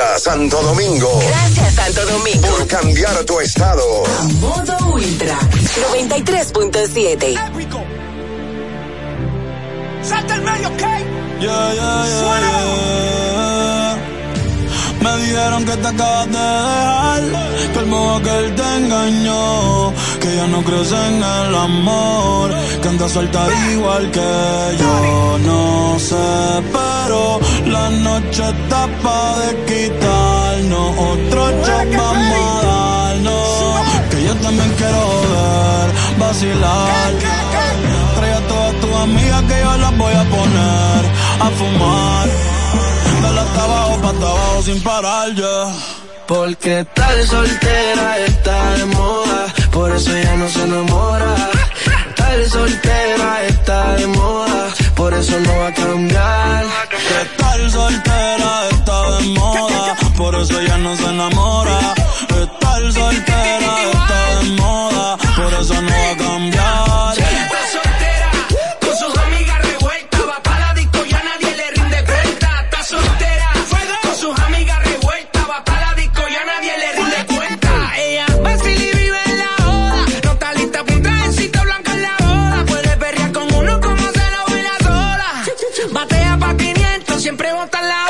Gracias, Santo Domingo. Gracias, Santo Domingo. Por cambiar tu estado. A modo ultra. 93.7. Salta el medio, ¿ok? Yeah, yeah, yeah, Me dijeron que te acabas de dejar, que el modo que él te engañó, que ya no crees en el amor, que andas suelta igual que yo, no sé, pero la noche está pa' de quitarnos, otro shot vamos a darnos, que yo también quiero ver, vacilar, trae a todas tus amigas que yo las voy a poner a fumar, dale hasta abajo, pa' hasta abajo sin parar ya. Porque tal soltera está de moda, por eso ya no se enamora. Tal soltera está de moda, por eso no va a cambiar. Tal soltera está de moda, por eso ya no se enamora. Estar soltera está de moda, por eso no va a cambiar. Está soltera, con sus amigas siempre bota en la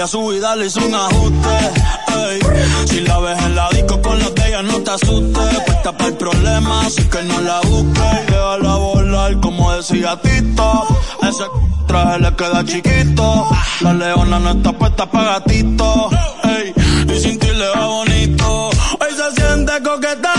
Y a su vida le hizo un ajuste. ey. Si la ves en la disco con las de ella, no te asustes. Puesta para el problema, así que no la busques. Déjala volar, como decía Tito. Ese traje le queda chiquito. La leona no está puesta para gatito. Y sin ti le va bonito. Hoy se siente coqueta.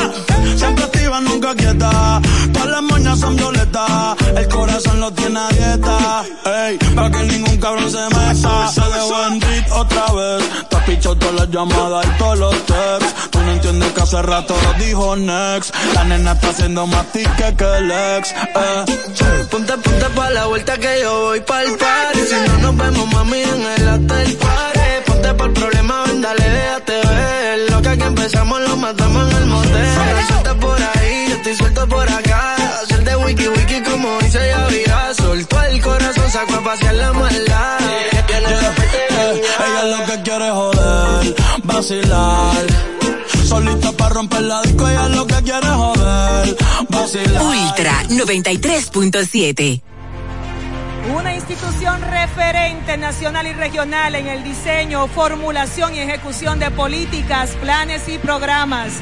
Activa, nunca quieta. Todas las moñas son violetas. El corazón lo tiene a dieta. Ey, para que ningún cabrón se meta. Se dejó en beat otra vez. Te has pichado todas las llamadas y todos los texts. Tú no entiendes que hace rato dijo Next. La nena está haciendo más tique que el ex. Eh. Ponte, ponte pa' la vuelta que yo voy pa'l party. Si no nos vemos, mami, en el hotel party. Ponte pa'l problema, ven, dale, déjate ver. Lo que aquí empezamos lo matamos en el motel. Suelta por ahí, estoy suelto por acá. Hacer de wiki wiki como dice Yavira. Soltó el corazón, sacó a pasear la maldad. Eh, ella lo que quiere es joder, vacilar. Solita para romper la disco, ella lo que quiere es joder, vacilar. Ultra 93.7. Una institución referente nacional y regional en el diseño, formulación y ejecución de políticas, planes y programas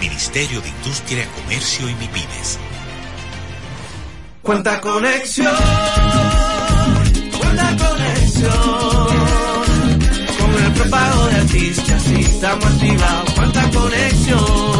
Ministerio de Industria, Comercio y MIPIMES. Cuenta conexión, cuenta conexión. Con el prepago de artistas y estamos activados. Cuenta conexión.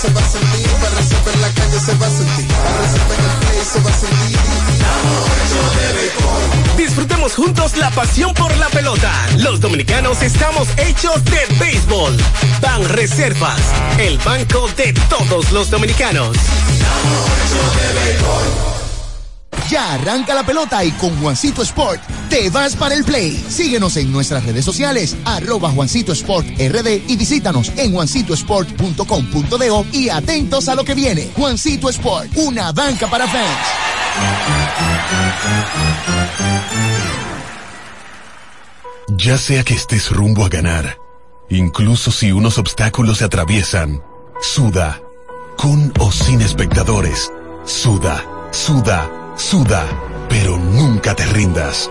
se va a sentir, barra sepa en la calle se va a sentir, en el play se va a sentir. Disfrutemos juntos la pasión por la pelota. Los dominicanos estamos hechos de béisbol. Ban Reservas, el banco de todos los dominicanos. Ya arranca la pelota y con Juancito Sport te vas para el play. Síguenos en nuestras redes sociales, arroba Juancito Sport RD y visítanos en juancitosport.com.de y atentos a lo que viene. Juancito Sport, una banca para fans. Ya sea que estés rumbo a ganar, incluso si unos obstáculos se atraviesan, suda, con o sin espectadores, suda, suda, suda, pero nunca te rindas,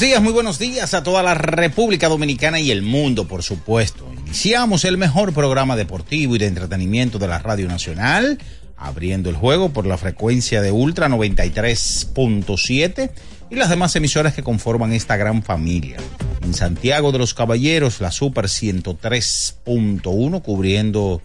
Buenos días, muy buenos días a toda la República Dominicana y el mundo, por supuesto. Iniciamos el mejor programa deportivo y de entretenimiento de la Radio Nacional, abriendo el juego por la frecuencia de Ultra 93.7 y las demás emisoras que conforman esta gran familia. En Santiago de los Caballeros, la Super 103.1 cubriendo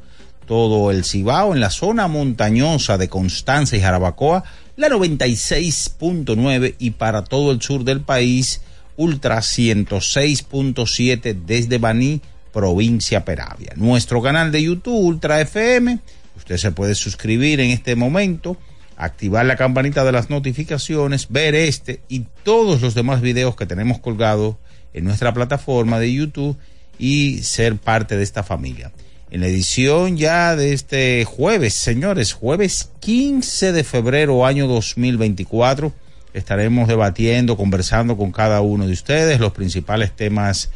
todo el Cibao, en la zona montañosa de Constanza y Jarabacoa, la 96.9 y para todo el sur del país, Ultra 106.7 desde Baní, provincia Peravia. Nuestro canal de YouTube, Ultra FM, usted se puede suscribir en este momento, activar la campanita de las notificaciones, ver este y todos los demás videos que tenemos colgados en nuestra plataforma de YouTube y ser parte de esta familia en la edición ya de este jueves, señores, jueves 15 de febrero año 2024. Estaremos debatiendo, conversando con cada uno de ustedes los principales temas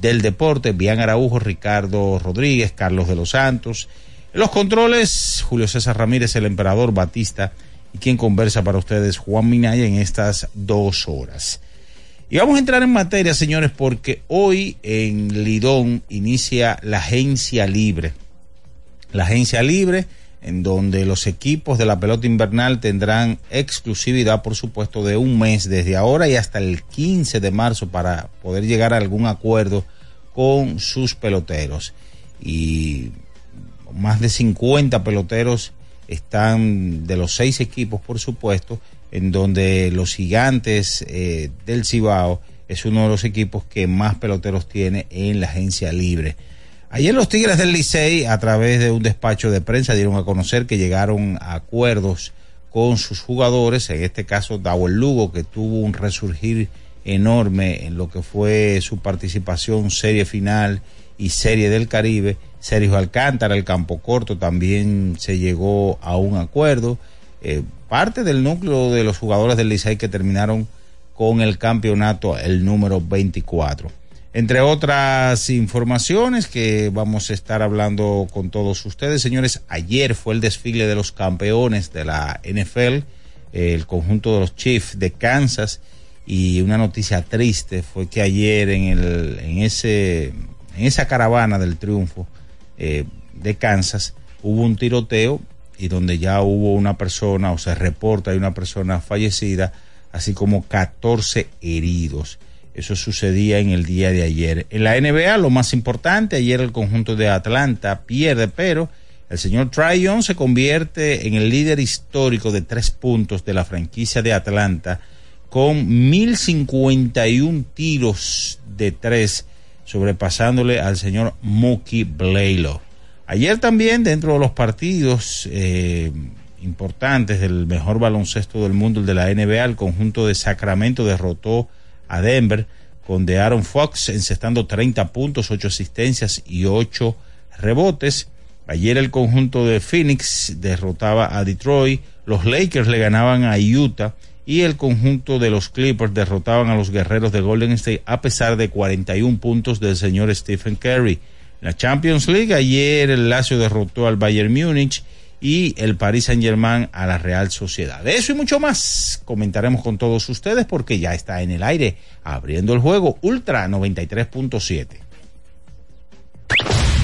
del deporte. Bian Araujo, Ricardo Rodríguez, Carlos de los Santos. Los controles, Julio César Ramírez, el emperador Batista y quien conversa para ustedes, Juan Minaya, en estas dos horas. Y vamos a entrar en materia, señores, porque hoy en Lidón inicia la agencia libre. La agencia libre en donde los equipos de la pelota invernal tendrán exclusividad, por supuesto, de un mes desde ahora y hasta el 15 de marzo para poder llegar a algún acuerdo con sus peloteros. Y más de 50 peloteros están de los seis equipos, por supuesto, en donde los gigantes eh, del Cibao es uno de los equipos que más peloteros tiene en la agencia libre. Ayer los Tigres del Licey, a través de un despacho de prensa, dieron a conocer que llegaron a acuerdos con sus jugadores, en este caso Dawel Lugo, que tuvo un resurgir enorme en lo que fue su participación serie final y serie del Caribe. Sergio Alcántara, el campo corto, también se llegó a un acuerdo. Eh, parte del núcleo de los jugadores del Licey que terminaron con el campeonato, el número 24. Entre otras informaciones que vamos a estar hablando con todos ustedes, señores, ayer fue el desfile de los campeones de la NFL, el conjunto de los Chiefs de Kansas, y una noticia triste fue que ayer en, el, en, ese, en esa caravana del triunfo, eh, de Kansas, hubo un tiroteo y donde ya hubo una persona, o se reporta, hay una persona fallecida, así como 14 heridos. Eso sucedía en el día de ayer. En la NBA, lo más importante, ayer el conjunto de Atlanta pierde, pero el señor Tryon se convierte en el líder histórico de tres puntos de la franquicia de Atlanta con 1051 tiros de tres, sobrepasándole al señor Mookie Blaylock. Ayer también, dentro de los partidos eh, importantes del mejor baloncesto del mundo, el de la NBA, el conjunto de Sacramento derrotó a Denver con de Aaron Fox encestando 30 puntos, 8 asistencias y 8 rebotes. Ayer el conjunto de Phoenix derrotaba a Detroit, los Lakers le ganaban a Utah y el conjunto de los Clippers derrotaban a los guerreros de Golden State a pesar de 41 puntos del señor Stephen Curry. La Champions League ayer el Lazio derrotó al Bayern Múnich y el Paris Saint Germain a la Real Sociedad. De eso y mucho más comentaremos con todos ustedes porque ya está en el aire abriendo el juego Ultra 93.7.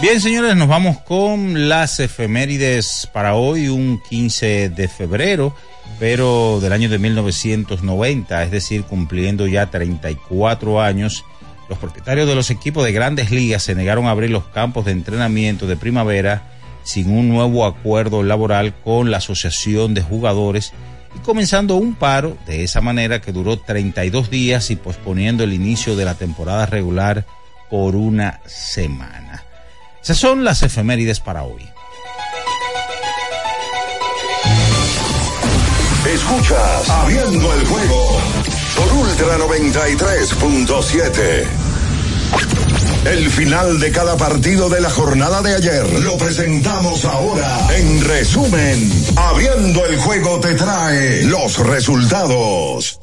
Bien, señores, nos vamos con las efemérides para hoy, un 15 de febrero, pero del año de 1990, es decir, cumpliendo ya 34 años. Los propietarios de los equipos de grandes ligas se negaron a abrir los campos de entrenamiento de primavera sin un nuevo acuerdo laboral con la Asociación de Jugadores y comenzando un paro de esa manera que duró 32 días y posponiendo el inicio de la temporada regular por una semana. Esas son las efemérides para hoy. Escuchas Abriendo el juego por Ultra 93.7. El final de cada partido de la jornada de ayer lo presentamos ahora. En resumen, Abriendo el juego te trae los resultados.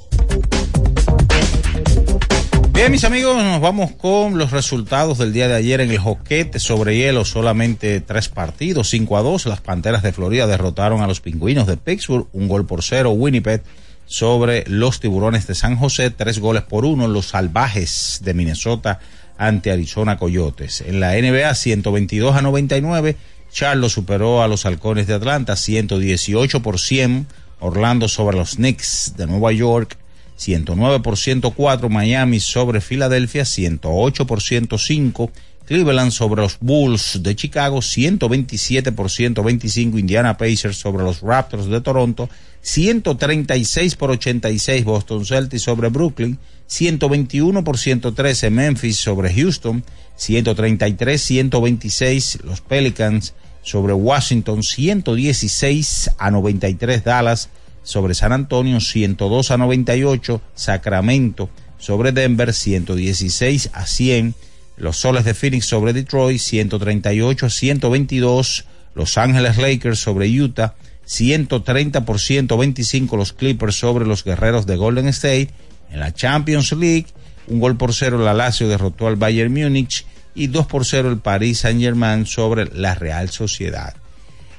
Bien, mis amigos, nos vamos con los resultados del día de ayer en el joquete sobre hielo. Solamente tres partidos, 5 a 2. Las Panteras de Florida derrotaron a los Pingüinos de Pittsburgh, un gol por cero. Winnipeg sobre los Tiburones de San José, tres goles por uno. Los Salvajes de Minnesota ante Arizona Coyotes. En la NBA, 122 a 99. Charlotte superó a los Halcones de Atlanta, 118 por 100. Orlando sobre los Knicks de Nueva York, 109 por 104 Miami sobre Filadelfia, 108 por 105 Cleveland sobre los Bulls de Chicago, 127 por 125 Indiana Pacers sobre los Raptors de Toronto, 136 por 86 Boston Celtics sobre Brooklyn, 121 por 113 Memphis sobre Houston, 133 126 los Pelicans sobre Washington, 116 a 93 Dallas sobre San Antonio, 102 a 98, Sacramento sobre Denver, 116 a 100, los Soles de Phoenix sobre Detroit, 138 a 122, Los Ángeles Lakers sobre Utah, 130 por 125 los Clippers sobre los Guerreros de Golden State, en la Champions League, un gol por cero la Lazio derrotó al Bayern Múnich y 2 por 0 el Paris Saint Germain sobre la Real Sociedad.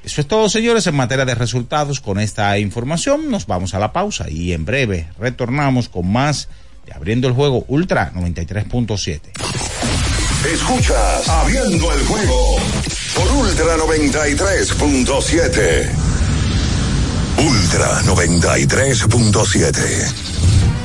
Eso es todo, señores, en materia de resultados. Con esta información nos vamos a la pausa y en breve retornamos con más de Abriendo el Juego Ultra 93.7. Escuchas Abriendo el juego por Ultra 93.7. Ultra 93.7.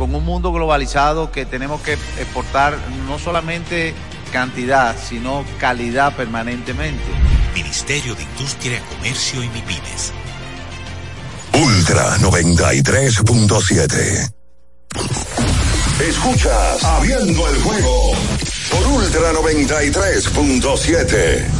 con un mundo globalizado que tenemos que exportar no solamente cantidad, sino calidad permanentemente. Ministerio de Industria, Comercio y MIPINES. Ultra 93.7. Escuchas Abriendo el juego por Ultra 93.7.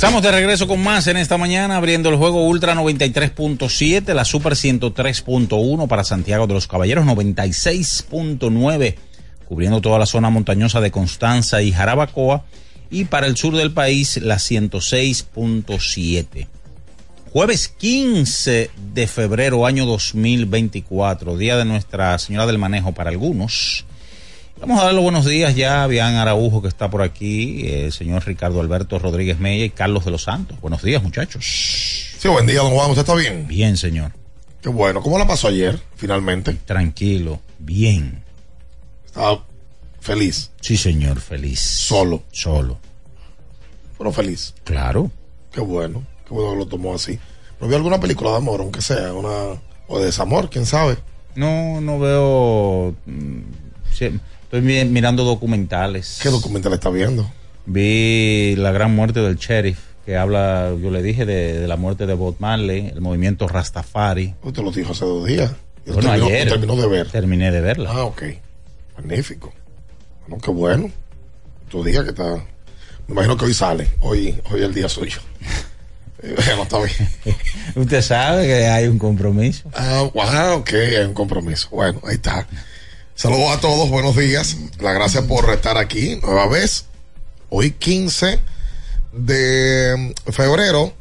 Estamos de regreso con más en esta mañana, abriendo el juego Ultra 93.7, la Super 103.1 para Santiago de los Caballeros, 96.9, cubriendo toda la zona montañosa de Constanza y Jarabacoa, y para el sur del país, la 106.7. Jueves 15 de febrero, año 2024, día de Nuestra Señora del Manejo para algunos. Vamos a dar los buenos días ya a Bian Araujo que está por aquí, el señor Ricardo Alberto Rodríguez Mella y Carlos de los Santos. Buenos días, muchachos. Sí, buen día, don Juan. ¿Usted está bien? Bien, señor. Qué bueno. ¿Cómo la pasó ayer, finalmente? Tranquilo, bien. Estaba feliz. Sí, señor, feliz. Solo. Solo. Pero feliz. Claro. Qué bueno. Qué bueno que lo tomó así. ¿No vio alguna película de amor, aunque sea? una O de desamor, quién sabe. No, no veo... mm, sí, Estoy mi- mirando documentales. ¿Qué documental está viendo? Vi la gran muerte del sheriff, que habla, yo le dije, de, de la muerte de Bob Marley, el movimiento Rastafari. Usted lo dijo hace dos días. Y Bueno, terminó, ayer. terminó de ver. Terminé de verla. Ah, ok. Magnífico. Bueno, qué bueno. Tu día que está. Me imagino que hoy sale. Hoy, hoy es el día suyo. Eh, Bueno, está bien. Usted sabe que hay un compromiso. Ah, wow, ok, hay un compromiso. Bueno, ahí está. Saludos a todos, buenos días. La gracias por estar aquí nueva vez. Hoy 15 de febrero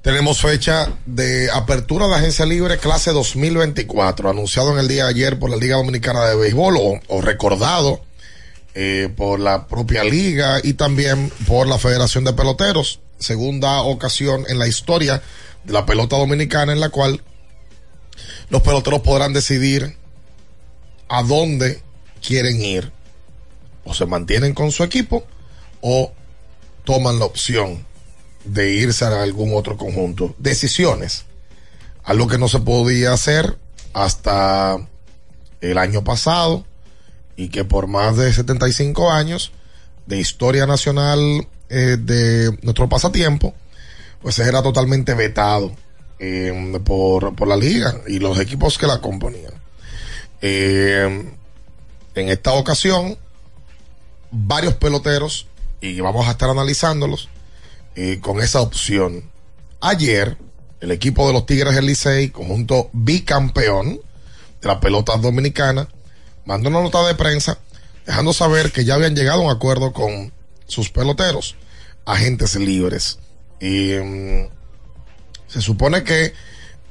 tenemos fecha de apertura de agencia libre clase 2024, anunciado en el día de ayer por la Liga Dominicana de Béisbol o, recordado eh, por la propia liga y también por la Federación de Peloteros. Segunda ocasión en la historia de la pelota dominicana en la cual los peloteros podrán decidir a dónde quieren ir. O se mantienen con su equipo o toman la opción de irse a algún otro conjunto. Decisiones. Algo que no se podía hacer hasta el año pasado y que por más de 75 años de historia nacional eh, de nuestro pasatiempo, pues era totalmente vetado eh, por, por la liga y los equipos que la componían. Eh, en esta ocasión, varios peloteros, y vamos a estar analizándolos, eh, con esa opción. Ayer, el equipo de los Tigres del Licey, conjunto bicampeón de la pelota dominicana, mandó una nota de prensa dejando saber que ya habían llegado a un acuerdo con sus peloteros, agentes libres. Y mm, se supone que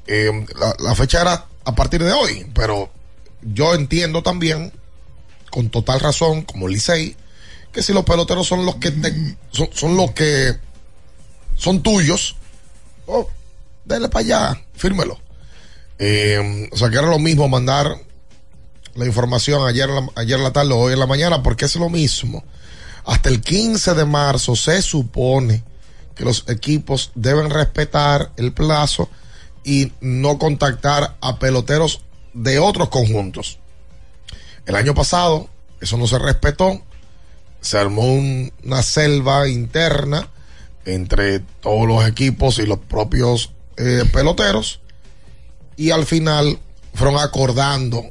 eh, la, la fecha era a partir de hoy, pero yo entiendo también, con total razón, como Licey, que si los peloteros son los que te- son, los que son tuyos, oh, dale para allá, fírmelo. Eh, o sea que era lo mismo mandar la información ayer, ayer la tarde o hoy en la mañana, porque es lo mismo. Hasta el 15 de marzo se supone que los equipos deben respetar el plazo y no contactar a peloteros de otros conjuntos. El año pasado eso no se respetó, se armó un- una selva interna entre todos los equipos y los propios eh, peloteros y al final fueron acordando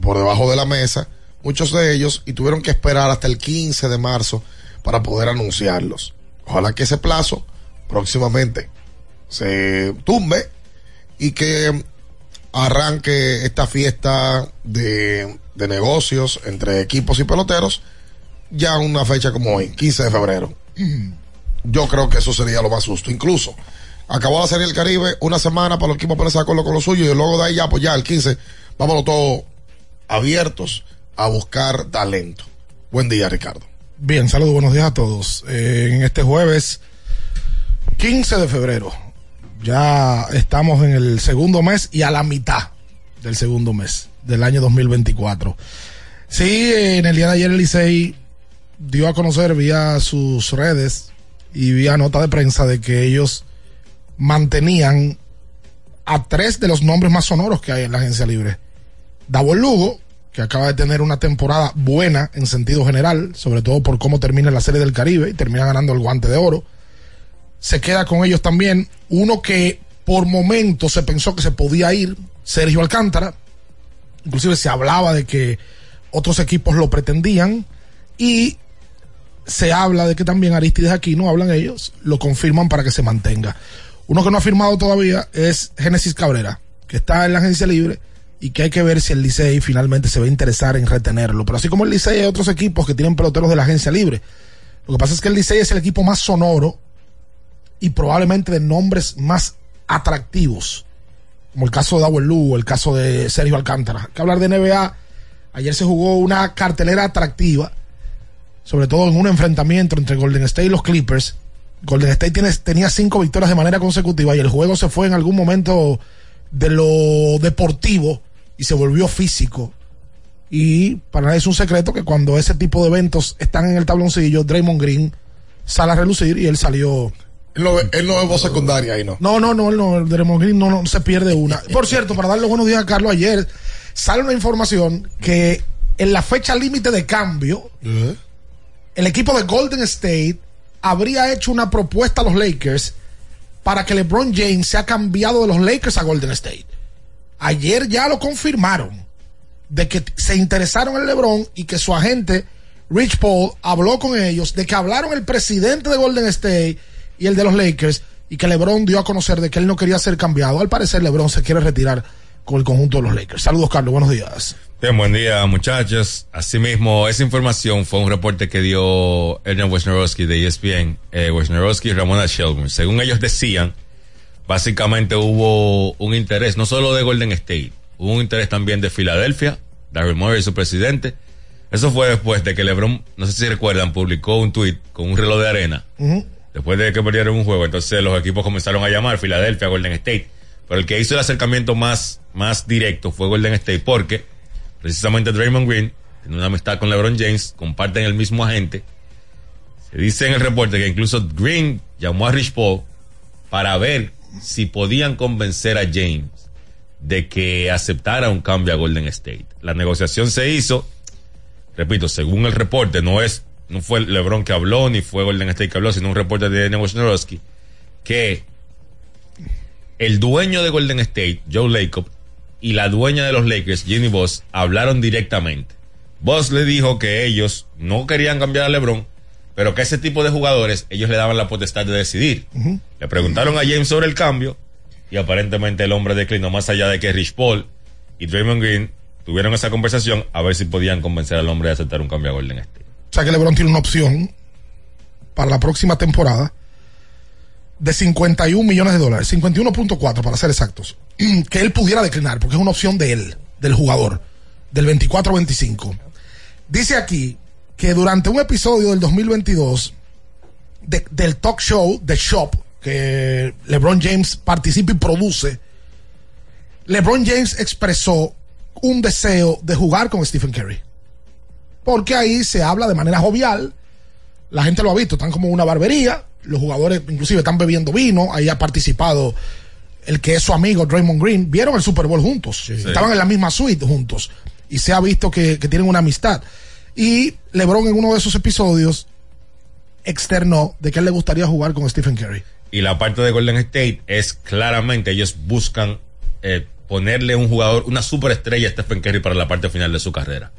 por debajo de la mesa muchos de ellos y tuvieron que esperar hasta el 15 de marzo para poder anunciarlos. Ojalá que ese plazo próximamente se tumbe y que arranque esta fiesta de, de negocios entre equipos y peloteros ya una fecha como hoy, 15 de febrero. Yo creo que eso sería lo más justo. Incluso acabó la Serie del Caribe, una semana para los equipos ponerse de acuerdo con lo suyo y luego de ahí ya, pues ya el 15, vámonos todos abiertos a buscar talento. Buen día, Ricardo. Bien, saludos, buenos días a todos. Eh, en este jueves 15 de febrero, ya estamos en el segundo mes y a la mitad del segundo mes del año 2024. Sí, eh, en el día de ayer el dio a conocer vía sus redes y vía nota de prensa de que ellos mantenían a tres de los nombres más sonoros que hay en la agencia libre. Davo Lugo, que acaba de tener una temporada buena en sentido general, sobre todo por cómo termina la serie del Caribe y termina ganando el guante de oro. Se queda con ellos también uno que por momentos se pensó que se podía ir, Sergio Alcántara. Inclusive se hablaba de que otros equipos lo pretendían y se habla de que también Aristides Aquino, hablan ellos, lo confirman para que se mantenga. Uno que no ha firmado todavía es Génesis Cabrera, que está en la agencia libre y que hay que ver si el Licey finalmente se va a interesar en retenerlo. Pero así como el Licey hay otros equipos que tienen peloteros de la agencia libre. Lo que pasa es que el Licey es el equipo más sonoro y probablemente de nombres más atractivos, como el caso de Dawel Lugo, el caso de Sergio Alcántara. Hay que hablar de NBA. Ayer se jugó una cartelera atractiva, sobre todo en un enfrentamiento entre Golden State y los Clippers. Golden State tenía cinco victorias de manera consecutiva y el juego se fue en algún momento de lo deportivo y se volvió físico. Y para nadie es un secreto que cuando ese tipo de eventos están en el tabloncillo, Draymond Green sale a relucir y él salió. Él no, él no es voz secundaria ahí, ¿no? No, no, no, él no, el Draymond Green no, no se pierde una. Por cierto, para darle buenos días a Carlos, ayer sale una información que en la fecha límite de cambio, el equipo de Golden State habría hecho una propuesta a los Lakers para que LeBron James sea cambiado de los Lakers a Golden State. Ayer ya lo confirmaron de que se interesaron en LeBron y que su agente Rich Paul habló con ellos, de que hablaron el presidente de Golden State y el de los Lakers y que LeBron dio a conocer de que él no quería ser cambiado. Al parecer LeBron se quiere retirar con el conjunto de los Lakers. Saludos Carlos, buenos días. Bien, buen día muchachos. Asimismo, esa información fue un reporte que dio Adrian Wojnarowski de ESPN, eh, Wojnarowski y Ramona Shelburne. Según ellos decían, básicamente hubo un interés, no solo de Golden State, hubo un interés también de Filadelfia, Daryl Morey, su presidente, Eso fue después de que LeBron, no sé si recuerdan, publicó un tweet con un reloj de arena. Ujú. Después de que perdieron un juego, entonces los equipos comenzaron a llamar Filadelfia, Golden State. Pero el que hizo el acercamiento más, más directo fue Golden State porque precisamente Draymond Green tiene una amistad con LeBron James, comparten el mismo agente. Se dice en el reporte que incluso Green llamó a Rich Paul para ver si podían convencer a James de que aceptara un cambio a Golden State. La negociación se hizo, repito, según el reporte, no es, no fue LeBron que habló, ni fue Golden State que habló, sino un reporte de Daniel Wojnarowski, que el dueño de Golden State, Joe Lacob, y la dueña de los Lakers, Ginny Boss, hablaron directamente. Boss le dijo que ellos no querían cambiar a LeBron, pero que ese tipo de jugadores ellos le daban la potestad de decidir. Le preguntaron a James sobre el cambio y aparentemente el hombre declinó más allá de que Rich Paul y Draymond Green tuvieron esa conversación a ver si podían convencer al hombre de aceptar un cambio a Golden State. O sea que LeBron tiene una opción para la próxima temporada de 51 millones de dólares, 51.4 para ser exactos, que él pudiera declinar, porque es una opción de él, del jugador, del 24-25. Dice aquí que durante un episodio del 2022 de- del talk show The Shop, que LeBron James participa y produce, LeBron James expresó un deseo de jugar con Stephen Curry. Porque ahí se habla de manera jovial, la gente lo ha visto, están como una barbería, los jugadores inclusive están bebiendo vino, ahí ha participado el que es su amigo Draymond Green, vieron el Super Bowl juntos, estaban en la misma suite juntos y se ha visto que, que tienen una amistad. Y LeBron en uno de esos episodios externó de que él le gustaría jugar con Stephen Curry. Y la parte de Golden State es claramente ellos buscan eh, ponerle un jugador, una superestrella a Stephen Curry para la parte final de su carrera.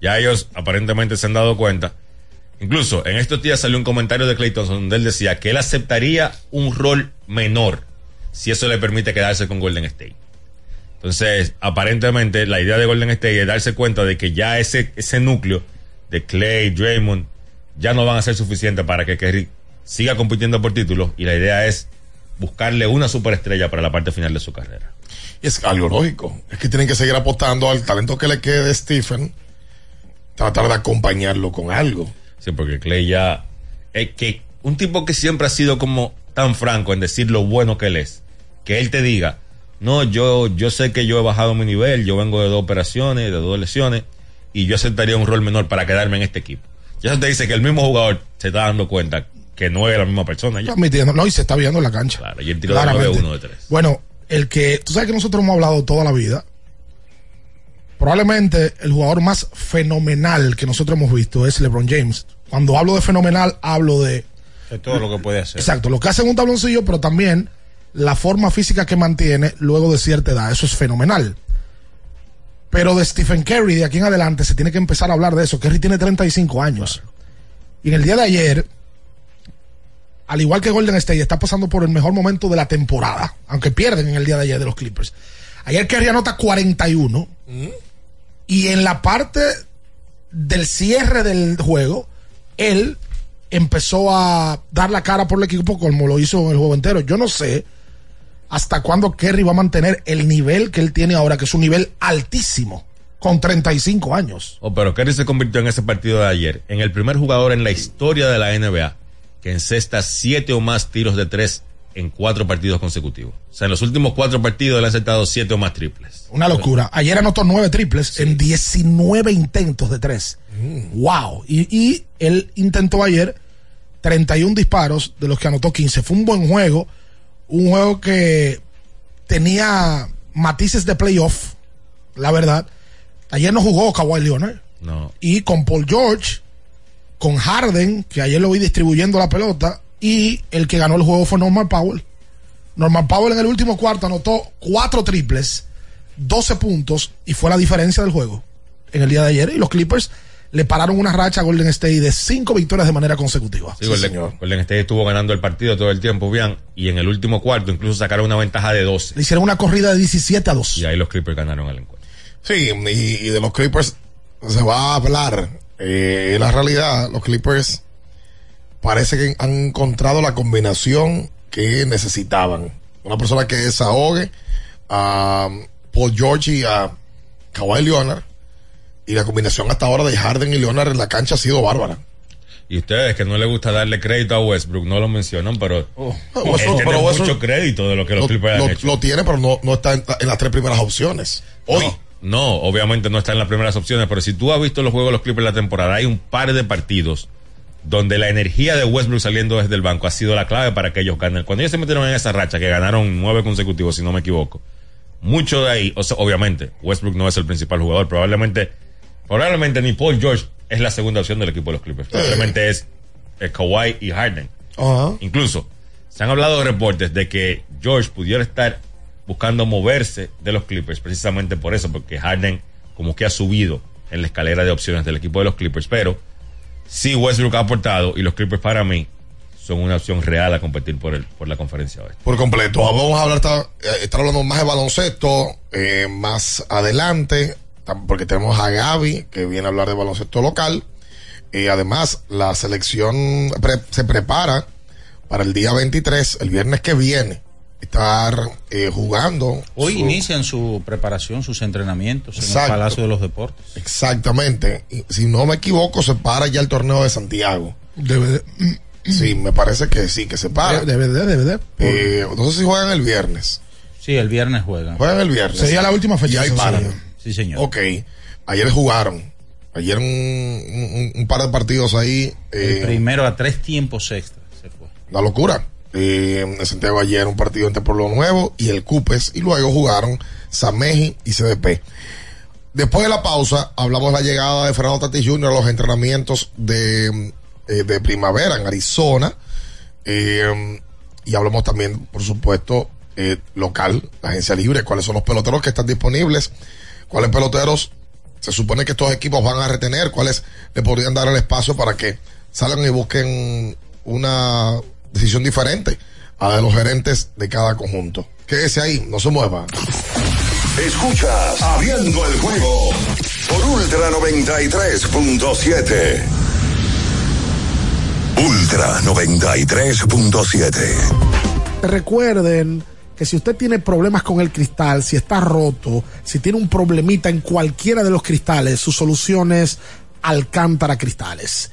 Ya ellos aparentemente se han dado cuenta. Incluso en estos días salió un comentario de Clay Thompson donde él decía que él aceptaría un rol menor si eso le permite quedarse con Golden State. Entonces, aparentemente la idea de Golden State es darse cuenta de que ya ese, ese núcleo de Clay, Draymond, ya no van a ser suficientes para que Curry siga compitiendo por títulos y la idea es buscarle una superestrella para la parte final de su carrera. Y es algo lógico. Es que tienen que seguir apostando al talento que le quede de Stephen, tratar de acompañarlo con algo. Sí, porque Clay ya. Es que un tipo que siempre ha sido como tan franco en decir lo bueno que él es, que él te diga, no, yo, yo sé que yo he bajado mi nivel, yo vengo de dos operaciones, de dos lesiones, y yo aceptaría un rol menor para quedarme en este equipo. Ya eso te dice que el mismo jugador se está dando cuenta que no es la misma persona. Ya. No, y se está viendo en la cancha. Claro, y el tiro de Claramente. 9-1 de 3. Bueno, el que, tú sabes que nosotros hemos hablado toda la vida. Probablemente el jugador más fenomenal que nosotros hemos visto es LeBron James. Cuando hablo de fenomenal, hablo de, De todo lo que puede hacer. exacto, lo que hace en un tabloncillo, pero también la forma física que mantiene luego de cierta edad. Eso es fenomenal. Pero de Stephen Curry, de aquí en adelante, se tiene que empezar a hablar de eso. Curry tiene 35 años. Y en el día de ayer, al igual que Golden State, está pasando por el mejor momento de la temporada, aunque pierden en el día de ayer de los Clippers. Ayer Curry anota 41 y en la parte del cierre del juego, él empezó a dar la cara por el equipo como lo hizo el juego entero. Yo no sé hasta cuándo Kerry va a mantener el nivel que él tiene ahora, que es un nivel altísimo, con 35 años. Oh, pero Curry se convirtió en ese partido de ayer en el primer jugador en la historia de la NBA que encesta siete o más tiros de tres en cuatro partidos consecutivos. O sea, en los últimos cuatro partidos él ha aceptado siete o más triples. Una locura. Ayer anotó nueve triples en 19 intentos de tres. Wow. Y, y él intentó ayer 31 disparos, de los que anotó 15. Fue un buen juego. Un juego que tenía matices de playoff, la verdad. Ayer no jugó Kawhi Leonard. No. Y con Paul George, con Harden, que ayer lo vi distribuyendo la pelota, y el que ganó el juego fue Norman Powell. Norman Powell en el último cuarto anotó cuatro triples, 12 puntos, y fue la diferencia del juego en el día de ayer. Y los Clippers le pararon una racha a Golden State de cinco victorias de manera consecutiva. Sí, Golden, Golden State estuvo ganando el partido todo el tiempo, bien, y en el último cuarto incluso sacaron una ventaja de 12. Le hicieron una corrida de 17 a 2. Y ahí los Clippers ganaron el encuentro. Sí, y, y de los Clippers se va a hablar. Eh, la realidad, los Clippers parece que han encontrado la combinación que necesitaban. Una persona que desahogue a Paul George y a Kawhi Leonard Y la combinación hasta ahora de Harden y Leonard en la cancha ha sido bárbara. Y ustedes que no les gusta darle crédito a Westbrook, no lo mencionan, pero él Westbrook- tiene pero Westbrook- mucho crédito de lo que los Lo, Clippers lo- han hecho. lo tiene, pero no, no está en, en las tres primeras opciones. Hoy. No, obviamente no está en las primeras opciones, pero si tú has visto los juegos de los Clippers la temporada, hay un par de partidos donde la energía de Westbrook saliendo desde el banco ha sido la clave para que ellos ganen. Cuando ellos se metieron en esa racha, que ganaron nueve consecutivos, si no me equivoco, mucho de ahí, o sea, obviamente, Westbrook no es el principal jugador, probablemente, probablemente ni Paul George es la segunda opción del equipo de los Clippers, probablemente es, eh, Kawhi y Harden. Incluso, se han hablado de reportes de que George pudiera estar buscando moverse de los Clippers precisamente por eso, porque Harden como que ha subido en la escalera de opciones del equipo de los Clippers, pero sí Westbrook ha aportado y los Clippers para mí son una opción real a competir por el por la conferencia oeste. Por completo. Vamos a hablar, estar, eh, estar hablando más de baloncesto eh, más adelante, porque tenemos a Gaby que viene a hablar de baloncesto local. Y además, la selección se prepara para el día 23, el viernes que viene, estar eh, jugando. Hoy su- inician su preparación, sus entrenamientos en Exacto. el Palacio de los Deportes. Exactamente. Y si no me equivoco, se para ya el torneo de Santiago. Debe de, Sí, me parece que sí, que se para. debe de, debe de. Eh, no sé si juegan el viernes. Sí, el viernes juegan. Juegan el viernes. Sería la última fecha, Y paran. Sí, señor. Ok. Ayer jugaron. Ayer un, un- un par de partidos ahí. El eh, primero a tres tiempos extras se fue. una locura. Eh, en Santiago ayer un partido entre Pueblo Nuevo y el Cupes. Y luego jugaron Sameji y CDP. Después de la pausa, hablamos de la llegada de Fernando Tatis Jr. a los entrenamientos de, eh, de primavera en Arizona. Eh, y hablamos también, por supuesto, eh, local, la agencia libre, cuáles son los peloteros que están disponibles, cuáles peloteros se supone que estos equipos van a retener, cuáles le podrían dar el espacio para que salgan y busquen una decisión diferente a la de los gerentes de cada conjunto. Quédese ahí, no se mueva. Escuchas Abriendo el juego por Ultra 93.7. Ultra 93.7. Recuerden que si usted tiene problemas con el cristal, si está roto, si tiene un problemita en cualquiera de los cristales, su solución es Alcántara Cristales.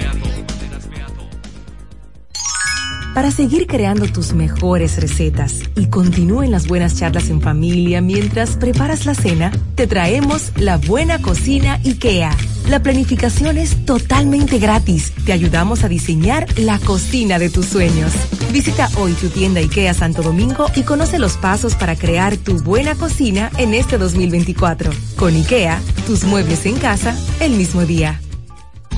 Para seguir creando tus mejores recetas y continúen las buenas charlas en familia mientras preparas la cena, te traemos la buena cocina IKEA. La planificación es totalmente gratis. Te ayudamos a diseñar la cocina de tus sueños. Visita hoy tu tienda IKEA Santo Domingo y conoce los pasos para crear tu buena cocina en este 2024. Con IKEA, tus muebles en casa el mismo día.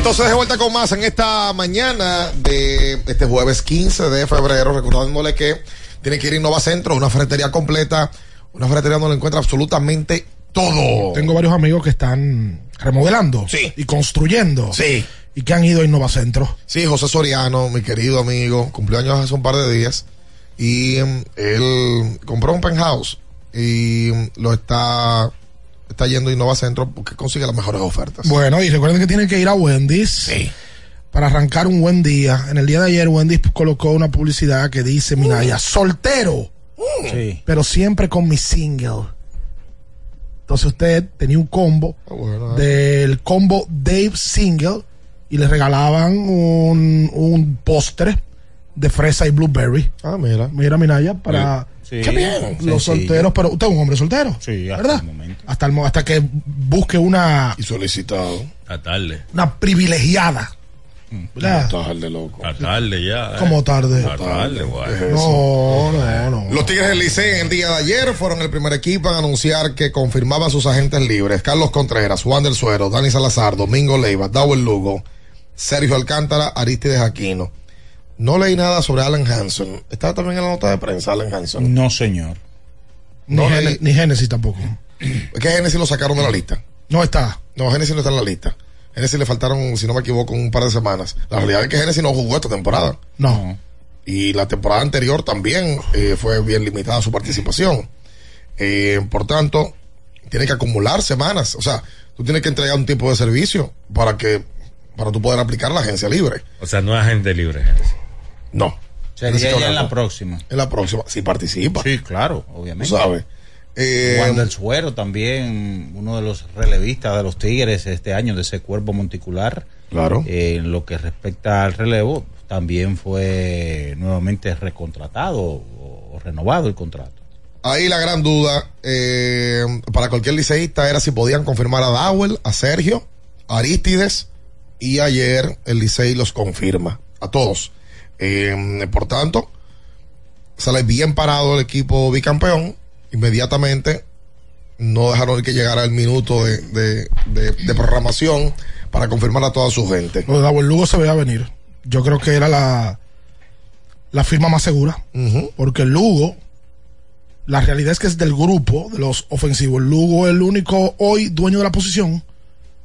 Entonces de vuelta con más en esta mañana de este jueves 15 de febrero, recordándole que tiene que ir a Innova Centro, una ferretería completa, una ferretería donde encuentra absolutamente todo. Tengo varios amigos que están remodelando y construyendo. Sí. Y que han ido a Innova Centro. Sí, José Soriano, mi querido amigo, cumplió años hace un par de días y mm, él compró un penthouse y mm, lo está está yendo a Innova Centro porque consigue las mejores ofertas. Bueno, y recuerden que tienen que ir a Wendy's. Para arrancar un buen día. En el día de ayer, Wendy's colocó una publicidad que dice: Minaya, soltero. Sí. Pero siempre con mi single. Entonces usted tenía un combo del combo Dave Single y le regalaban un, un postre de fresa y blueberry. Ah, mira. Mira, Minaya, para. Sí. Qué bien. Los solteros, pero usted es un hombre soltero. Sí, hasta ¿verdad? el momento. Hasta, el hasta que busque una, Y solicitado. A tarde. una privilegiada. ¿verdad? Tarde, loco. A tarde ya. eh. Como tarde. A tarde, guay. No, no, no. Los Tigres del Licey en el día de ayer fueron el primer equipo en anunciar que confirmaban sus agentes libres. Carlos Contreras, Juan del Suero, Dani Salazar, Domingo Leiva, Dawel Lugo, Sergio Alcántara, Aristides Aquino. No leí nada sobre Allen Hanson. Estaba también en la nota de prensa Allen Hanson. No, señor. Ni, No, leí- ni Génesis tampoco. Es que Genesis lo sacaron de la lista. No está. No, Genesis no está en la lista. Genesis le faltaron, si no me equivoco, un par de semanas. La realidad es que Genesis no jugó esta temporada. No. Y la temporada anterior también eh, fue bien limitada su participación. Eh, por tanto, tiene que acumular semanas. O sea, tú tienes que entregar un tipo de servicio para que para tú poder aplicar la agencia libre. O sea, no es agente libre, Génesis. No. Sería ya en la próxima. En la próxima, si participa. Sí, claro, obviamente. Sabes. Eh, Juan del Suero también, uno de los relevistas de los Tigres este año de ese cuerpo monticular. Claro. Eh, en lo que respecta al relevo, también fue nuevamente recontratado o, o renovado el contrato. Ahí la gran duda eh, para cualquier liceísta era si podían confirmar a Dowell, a Sergio, a Aristides y ayer el Licey los confirma a todos. Eh, por tanto, sale bien parado el equipo bicampeón. Inmediatamente no dejaron que llegara el minuto de, de- de- de programación para confirmar a toda su gente. Lo de Lugo se veía venir. Yo creo que era la, la firma más segura. Porque Lugo, la realidad es que es del grupo de los ofensivos. Lugo es el único hoy dueño de la posición.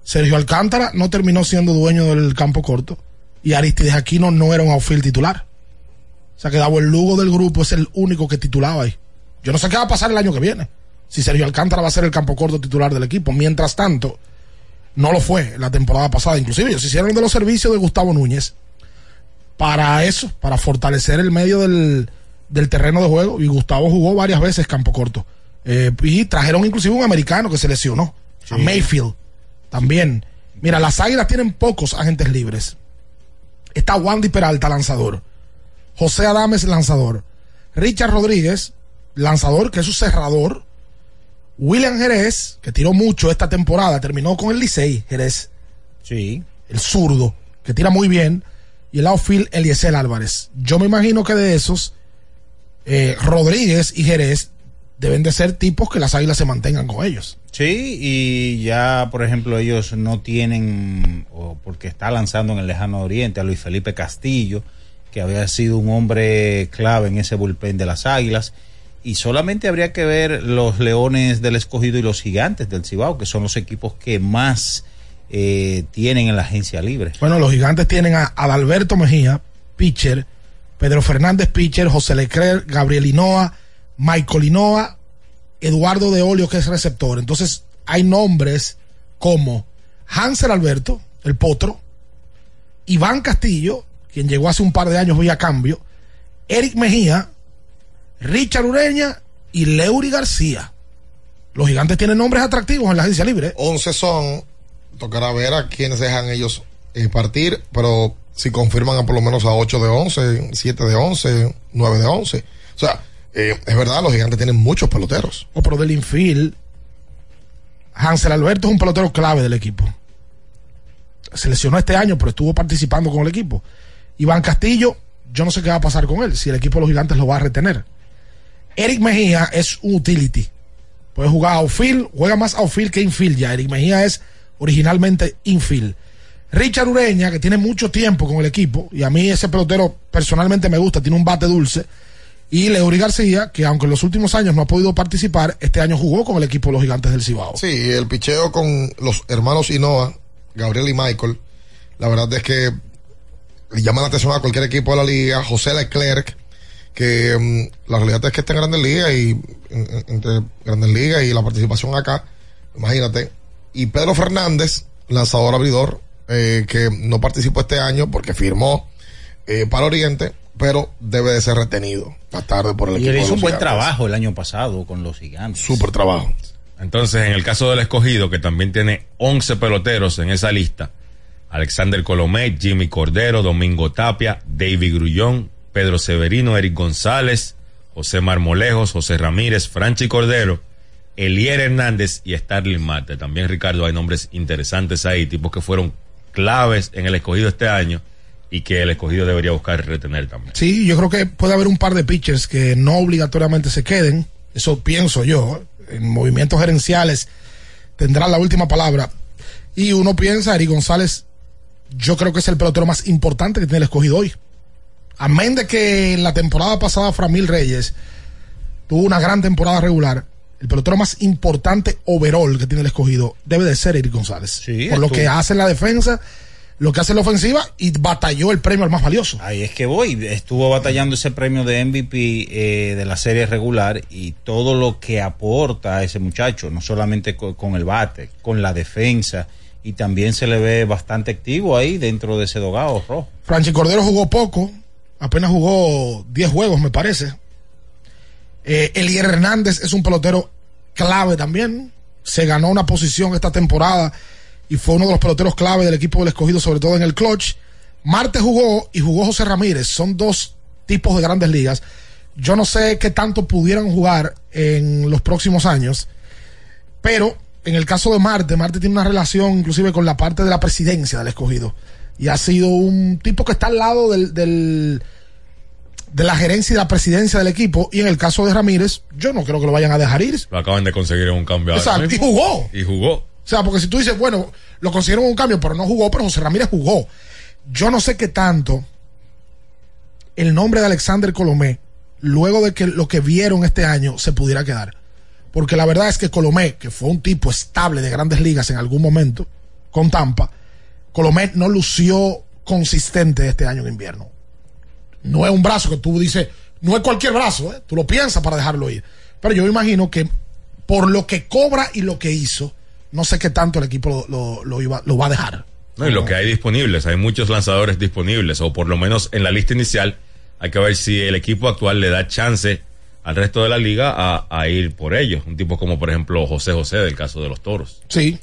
Sergio Alcántara no terminó siendo dueño del campo corto. Y Aristides Aquino no era un outfield titular. O sea que Dawel Lugo del grupo es el único que titulaba ahí. Yo no sé qué va a pasar el año que viene. Si Sergio Alcántara va a ser el campo corto titular del equipo. Mientras tanto, no lo fue la temporada pasada. Inclusive ellos se hicieron de los servicios de Gustavo Núñez para eso, para fortalecer el medio del, del terreno de juego. Y Gustavo jugó varias veces campo corto. Eh, y trajeron inclusive un americano que se lesionó, a Mayfield también. Mira, las águilas tienen pocos agentes libres. Está Wandy Peralta, lanzador. José Adames, lanzador. Richard Rodríguez, lanzador, que es su cerrador. William Jerez, que tiró mucho esta temporada, terminó con el Licey, Jerez. Sí. El zurdo, que tira muy bien. Y el outfield, Eliezer Álvarez. Yo me imagino que de esos, eh, Rodríguez y Jerez deben de ser tipos que las águilas se mantengan con ellos. Sí, y ya, por ejemplo, ellos no tienen, o porque está lanzando en el lejano oriente a Luis Felipe Castillo, que había sido un hombre clave en ese bullpen de las águilas. Y solamente habría que ver los leones del escogido y los gigantes del Cibao, que son los equipos que más eh, tienen en la agencia libre. Bueno, los gigantes tienen a Adalberto Mejía, pitcher, Pedro Fernández, pitcher, José Leclerc, Gabriel Hinoa, Michael Hinoa, Eduardo de Olio, que es receptor. Entonces, hay nombres como Hansel Alberto, el potro, Iván Castillo, quien llegó hace un par de años vía cambio, Eric Mejía, Richard Ureña y Leury García. Los gigantes tienen nombres atractivos en la agencia libre. 11 son, tocará ver a quienes dejan ellos eh, partir, pero si confirman a por lo menos a 8 de 11, 7 de 11, 9 de 11. O sea, eh, es verdad, los gigantes tienen muchos peloteros. O pero del infield, Hansel Alberto es un pelotero clave del equipo. Se lesionó este año, pero estuvo participando con el equipo. Iván Castillo, yo no sé qué va a pasar con él, si el equipo de los gigantes lo va a retener. Eric Mejía es un utility. Puede jugar outfield, juega más outfield que infield ya. Eric Mejía es originalmente infield. Richard Ureña, que tiene mucho tiempo con el equipo, y a mí ese pelotero personalmente me gusta, tiene un bate dulce. Y Leury García, que aunque en los últimos años no ha podido participar, este año jugó con el equipo de los gigantes del Cibao. Sí, el picheo con los hermanos Hinoa, Gabriel y Michael, la verdad es que le llama la atención a cualquier equipo de la liga. José Leclerc, que mm, la realidad es que está en Grandes Ligas y en- en- entre Grandes Ligas y la participación acá, imagínate. Y Pedro Fernández, lanzador abridor, eh, que no participó este año porque firmó eh, para Oriente, pero debe de ser retenido más tarde por el Y equipo. él de hizo los un buen Gigantes. trabajo el año pasado con los gigantes. Súper trabajo. Entonces, en el caso del escogido, que también tiene 11 peloteros en esa lista, Alexander Colomet, Jimmy Cordero, Domingo Tapia, David Grullón, Pedro Severino, Eric González, José Marmolejos, José Ramírez, Franchi Cordero, Elier Hernández y Starling Marte. También, Ricardo, hay nombres interesantes ahí, tipos que fueron claves en el escogido este año y que el escogido debería buscar retener también. Sí, yo creo que puede haber un par de pitchers que no obligatoriamente se queden. Eso pienso yo. En movimientos gerenciales tendrán la última palabra. Y uno piensa, Eric González, yo creo que es el pelotero más importante que tiene el escogido hoy. Amén de que en la temporada pasada Framil Reyes tuvo una gran temporada regular. El pelotero más importante overall que tiene el escogido debe de ser Eric González. por lo que hace en la defensa, lo que hace la ofensiva y batalló el premio al más valioso. Ahí es que voy. Estuvo batallando ese premio de MVP eh, de la serie regular y todo lo que aporta a ese muchacho, no solamente co- con, el bate, con la defensa y también se le ve bastante activo ahí dentro de ese dogado rojo. Franchi Cordero jugó poco, apenas jugó 10 juegos, me parece. Eh, Elier Hernández es un pelotero clave también. Se ganó una posición esta temporada y fue uno de los peloteros clave del equipo del escogido, sobre todo en el clutch. Marte jugó y jugó José Ramírez. Son dos tipos de grandes ligas. Yo no sé qué tanto pudieran jugar en los próximos años, pero en el caso de Marte, Marte tiene una relación inclusive con la parte de la presidencia del escogido. Y ha sido un tipo que está al lado del, del de la gerencia y la presidencia del equipo. Y en el caso de Ramírez, yo no creo que lo vayan a dejar ir. Lo acaban de conseguir en un cambio. Exacto, y jugó. Y jugó. O sea, porque si tú dices, bueno, lo consiguieron un cambio, pero no jugó, pero José Ramírez jugó. Yo no sé qué tanto el nombre de Alexander Colomé, luego de que lo que vieron este año, se pudiera quedar. Porque la verdad es que Colomé, que fue un tipo estable de grandes ligas en algún momento, con Tampa, Colomé no lució consistente este año en invierno. No es un brazo que tú dices, no es cualquier brazo, ¿eh? tú lo piensas para dejarlo ir. Pero yo imagino que por lo que cobra y lo que hizo, no sé qué tanto el equipo lo, lo- lo iba- lo va a dejar. No, y lo que hay disponibles, hay muchos lanzadores disponibles, o por lo menos en la lista inicial, hay que ver si el equipo actual le da chance al resto de la liga a, a ir por ellos. Un tipo como, por ejemplo, José José, del caso de los toros. Sí.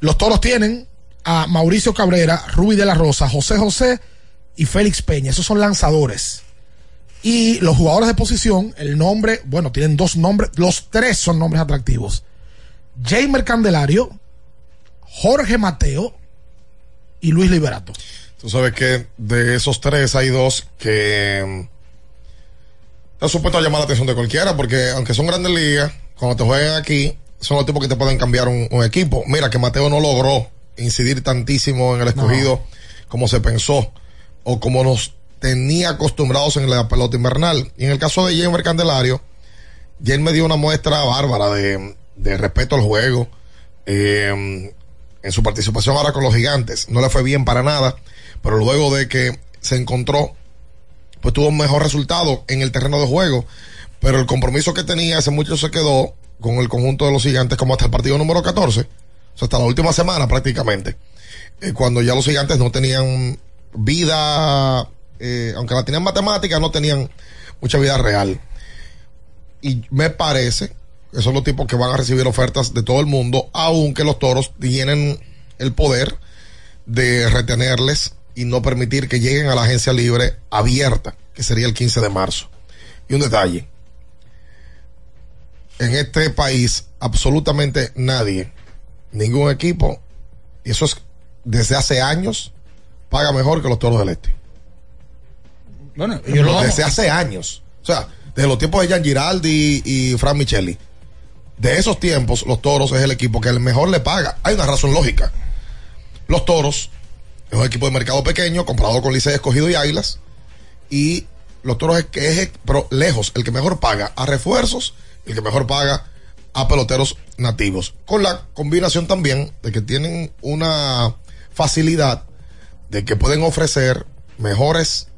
Los toros tienen a Mauricio Cabrera, Ruby de la Rosa, José José y Félix Peña. Esos son lanzadores. Y los jugadores de posición, el nombre, bueno, tienen dos nombres, los tres son nombres atractivos. Jamer Candelario, Jorge Mateo y Luis Liberato. Tú sabes que de esos tres hay dos que mm, están supuestos a llamar la atención de cualquiera, porque aunque son grandes ligas, cuando te juegan aquí, son los tipos que te pueden cambiar un, un equipo. Mira que Mateo no logró incidir tantísimo en el escogido como se pensó, o como nos tenía acostumbrados en la pelota invernal. Y en el caso de Jamer Candelario, él me dio una muestra bárbara de, de respeto al juego. eh, en su participación ahora con los gigantes. No le fue bien para nada, pero luego de que se encontró, pues tuvo un mejor resultado en el terreno de juego. Pero el compromiso que tenía, ese muchacho se quedó con el conjunto de los gigantes como hasta el partido número 14. O sea, hasta la última semana prácticamente. Eh, cuando ya los gigantes no tenían vida, eh, aunque la tenían matemática, no tenían mucha vida real. Y me parece que son los tipos que van a recibir ofertas de todo el mundo, aunque los toros tienen el poder de retenerles y no permitir que lleguen a la agencia libre abierta, que sería el 15 de marzo. Y un detalle, en este país absolutamente nadie, ningún equipo, y eso es desde hace años, paga mejor que los toros del este. Bueno, yo lo desde hace años. O sea, desde los tiempos de Gian Giraldi y Fran Micheli. De esos tiempos, los toros es el equipo que el mejor le paga. Hay una razón lógica. Los toros es un equipo de mercado pequeño, comparado con Licey Escogido y Águilas. Y los toros es que es pero lejos el que mejor paga a refuerzos, el que mejor paga a peloteros nativos. Con la combinación también de que tienen una facilidad de que pueden ofrecer mejores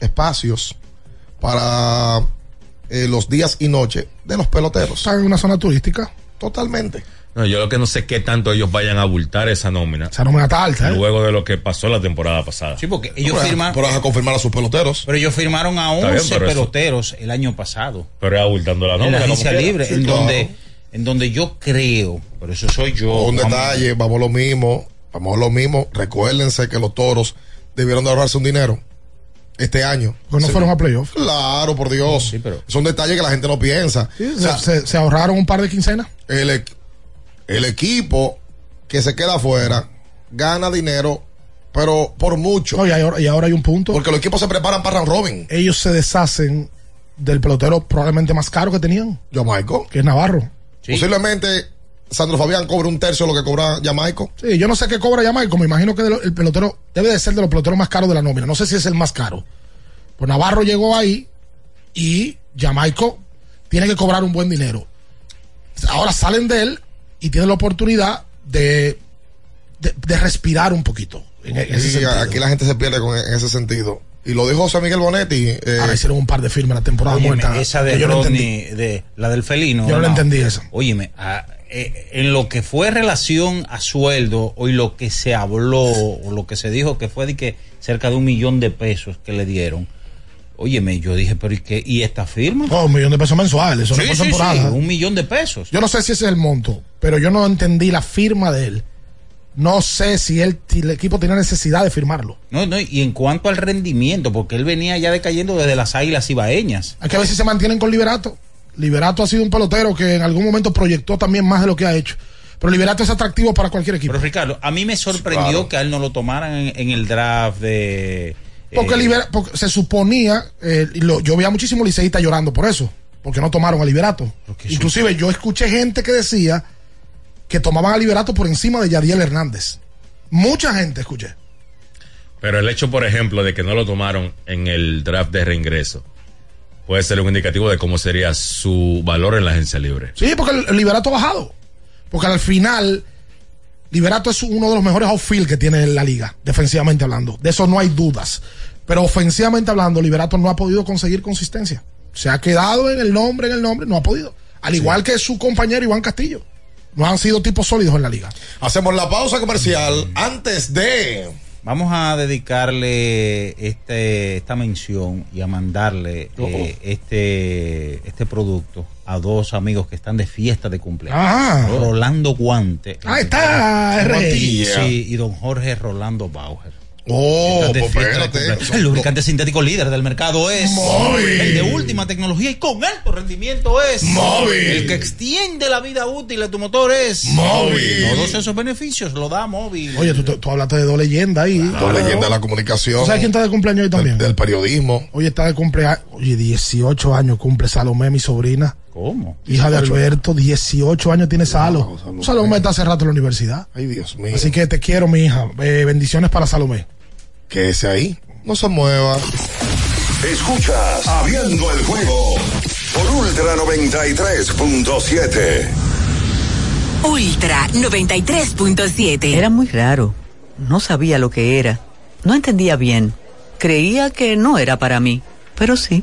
espacios para eh, los días y noches de los peloteros. Están en una zona turística. Totalmente. No, yo lo que no sé qué tanto ellos vayan a abultar esa nómina. Esa nómina está alta, ¿eh? Luego de lo que pasó la temporada pasada. Sí, porque ellos Pero- firman. Pero vas a confirmar a sus peloteros. Pero ellos firmaron a Está bien, 11 pero eso- peloteros el año pasado. Pero es abultando la en nómina. la como agencia libre, Sí, en claro. donde en donde yo creo, pero eso soy yo. un detalle, vamos a lo mismo, vamos a lo mismo. Recuérdense que los toros debieron de ahorrarse un dinero este año. Pues no Sí. fueron a playoff. Claro, por Dios. Son detalles que la gente no piensa. Sí, O sea, se, ahorraron un par de quincenas. el, el equipo que se queda afuera gana dinero, pero por mucho. No, y, ahora, y ahora hay un punto. Porque los equipos se preparan para round robin. Ellos se deshacen del pelotero probablemente más caro que tenían, Jamaico. que es Navarro. Posiblemente Sandro Fabián cobre un tercio de lo que cobra Jamaico. Sí, yo no sé qué cobra Jamaico, me imagino que el pelotero debe de ser de los peloteros más caros de la nómina. No sé si es el más caro. Pues Navarro llegó ahí y Jamaico tiene que cobrar un buen dinero. Ahora salen de él y tienen la oportunidad de, de, de respirar un poquito. En, en ese Y sentido. aquí la gente se pierde con, en ese sentido. Y lo dijo José Miguel Bonetti. eh, Ahora hicieron un par de firmas en la temporada Óyeme, muerta. esa de yo no Rodney, entendí. de la del felino. Yo no la entendí esa. Óyeme, a- eh, en lo que fue relación a sueldo, o y lo que se habló, o lo que se dijo que fue de que cerca de un millón de pesos que le dieron, Óyeme, yo dije, pero ¿y qué? ¿Y esta firma? Un millón de pesos mensuales, eso Sí, no sí, temporada. sí, un millón de pesos. Yo no sé si ese es el monto, pero yo no entendí la firma de él. No sé si, él, si el equipo tenía necesidad de firmarlo. No, no, y en cuanto al rendimiento, porque él venía ya decayendo desde las águilas ibaeñas. Que ver si se mantienen con Liberato. Liberato ha sido un pelotero que en algún momento proyectó también más de lo que ha hecho. Pero Liberato es atractivo para cualquier equipo. Pero Ricardo, a mí me sorprendió Claro. que a él no lo tomaran en, en el draft de. Porque, eh, Libera- porque se suponía, eh, y lo- yo veía muchísimo liceísta llorando por eso, porque no tomaron a Liberato. Inclusive yo escuché gente que decía que tomaban a Liberato por encima de Yadiel Hernández. Mucha gente escuché. Pero el hecho, por ejemplo, de que no lo tomaron en el draft de reingreso puede ser un indicativo de cómo sería su valor en la agencia libre. Sí, porque el, Liberato ha bajado. Porque al final, Liberato es uno de los mejores outfield que tiene la liga, defensivamente hablando. De eso no hay dudas. Pero ofensivamente hablando, Liberato no ha podido conseguir consistencia. Se ha quedado en el nombre, en el nombre, no ha podido. Al igual que su compañero Iván Castillo. No han sido tipos sólidos en la liga. Hacemos la pausa comercial antes de. Vamos a dedicarle este, esta mención y a mandarle eh, este, este producto a dos amigos que están de fiesta de cumpleaños. Ah. Rolando Guante. Ah, está. Sí, y don Jorge Rolando Bauer. Oh, pues espérate. El lubricante sintético líder del mercado es Móvil. el de última tecnología y con alto rendimiento es Móvil. El que extiende la vida útil de tu motor es Móvil. Todos esos beneficios lo da móvil. Oye, tú, tú hablaste de dos leyendas ahí. Dos leyendas de la comunicación. ¿Tú sabes quién está de cumpleaños hoy también? Del periodismo. Hoy está de cumpleaños. Oye, 18 años cumple Salomé, mi sobrina. ¿Cómo? Hija de 18. Alberto, 18 años tiene Salo. Salomé. Salomé está hace rato en la universidad. Ay, Dios mío. Así que te quiero, mi hija. Eh, bendiciones para Salomé. Quédese ahí. No se mueva. Escuchas Abriendo el juego por Ultra 93.7. Ultra 93.7. Era muy raro. No sabía lo que era. No entendía bien. Creía que no era para mí, pero sí.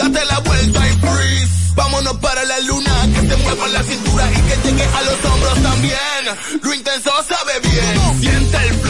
Date la vuelta y freeze. Vámonos para la luna. Que se mueva la cintura y que llegue a los hombros también. Lo intenso sabe bien. Siente el flow.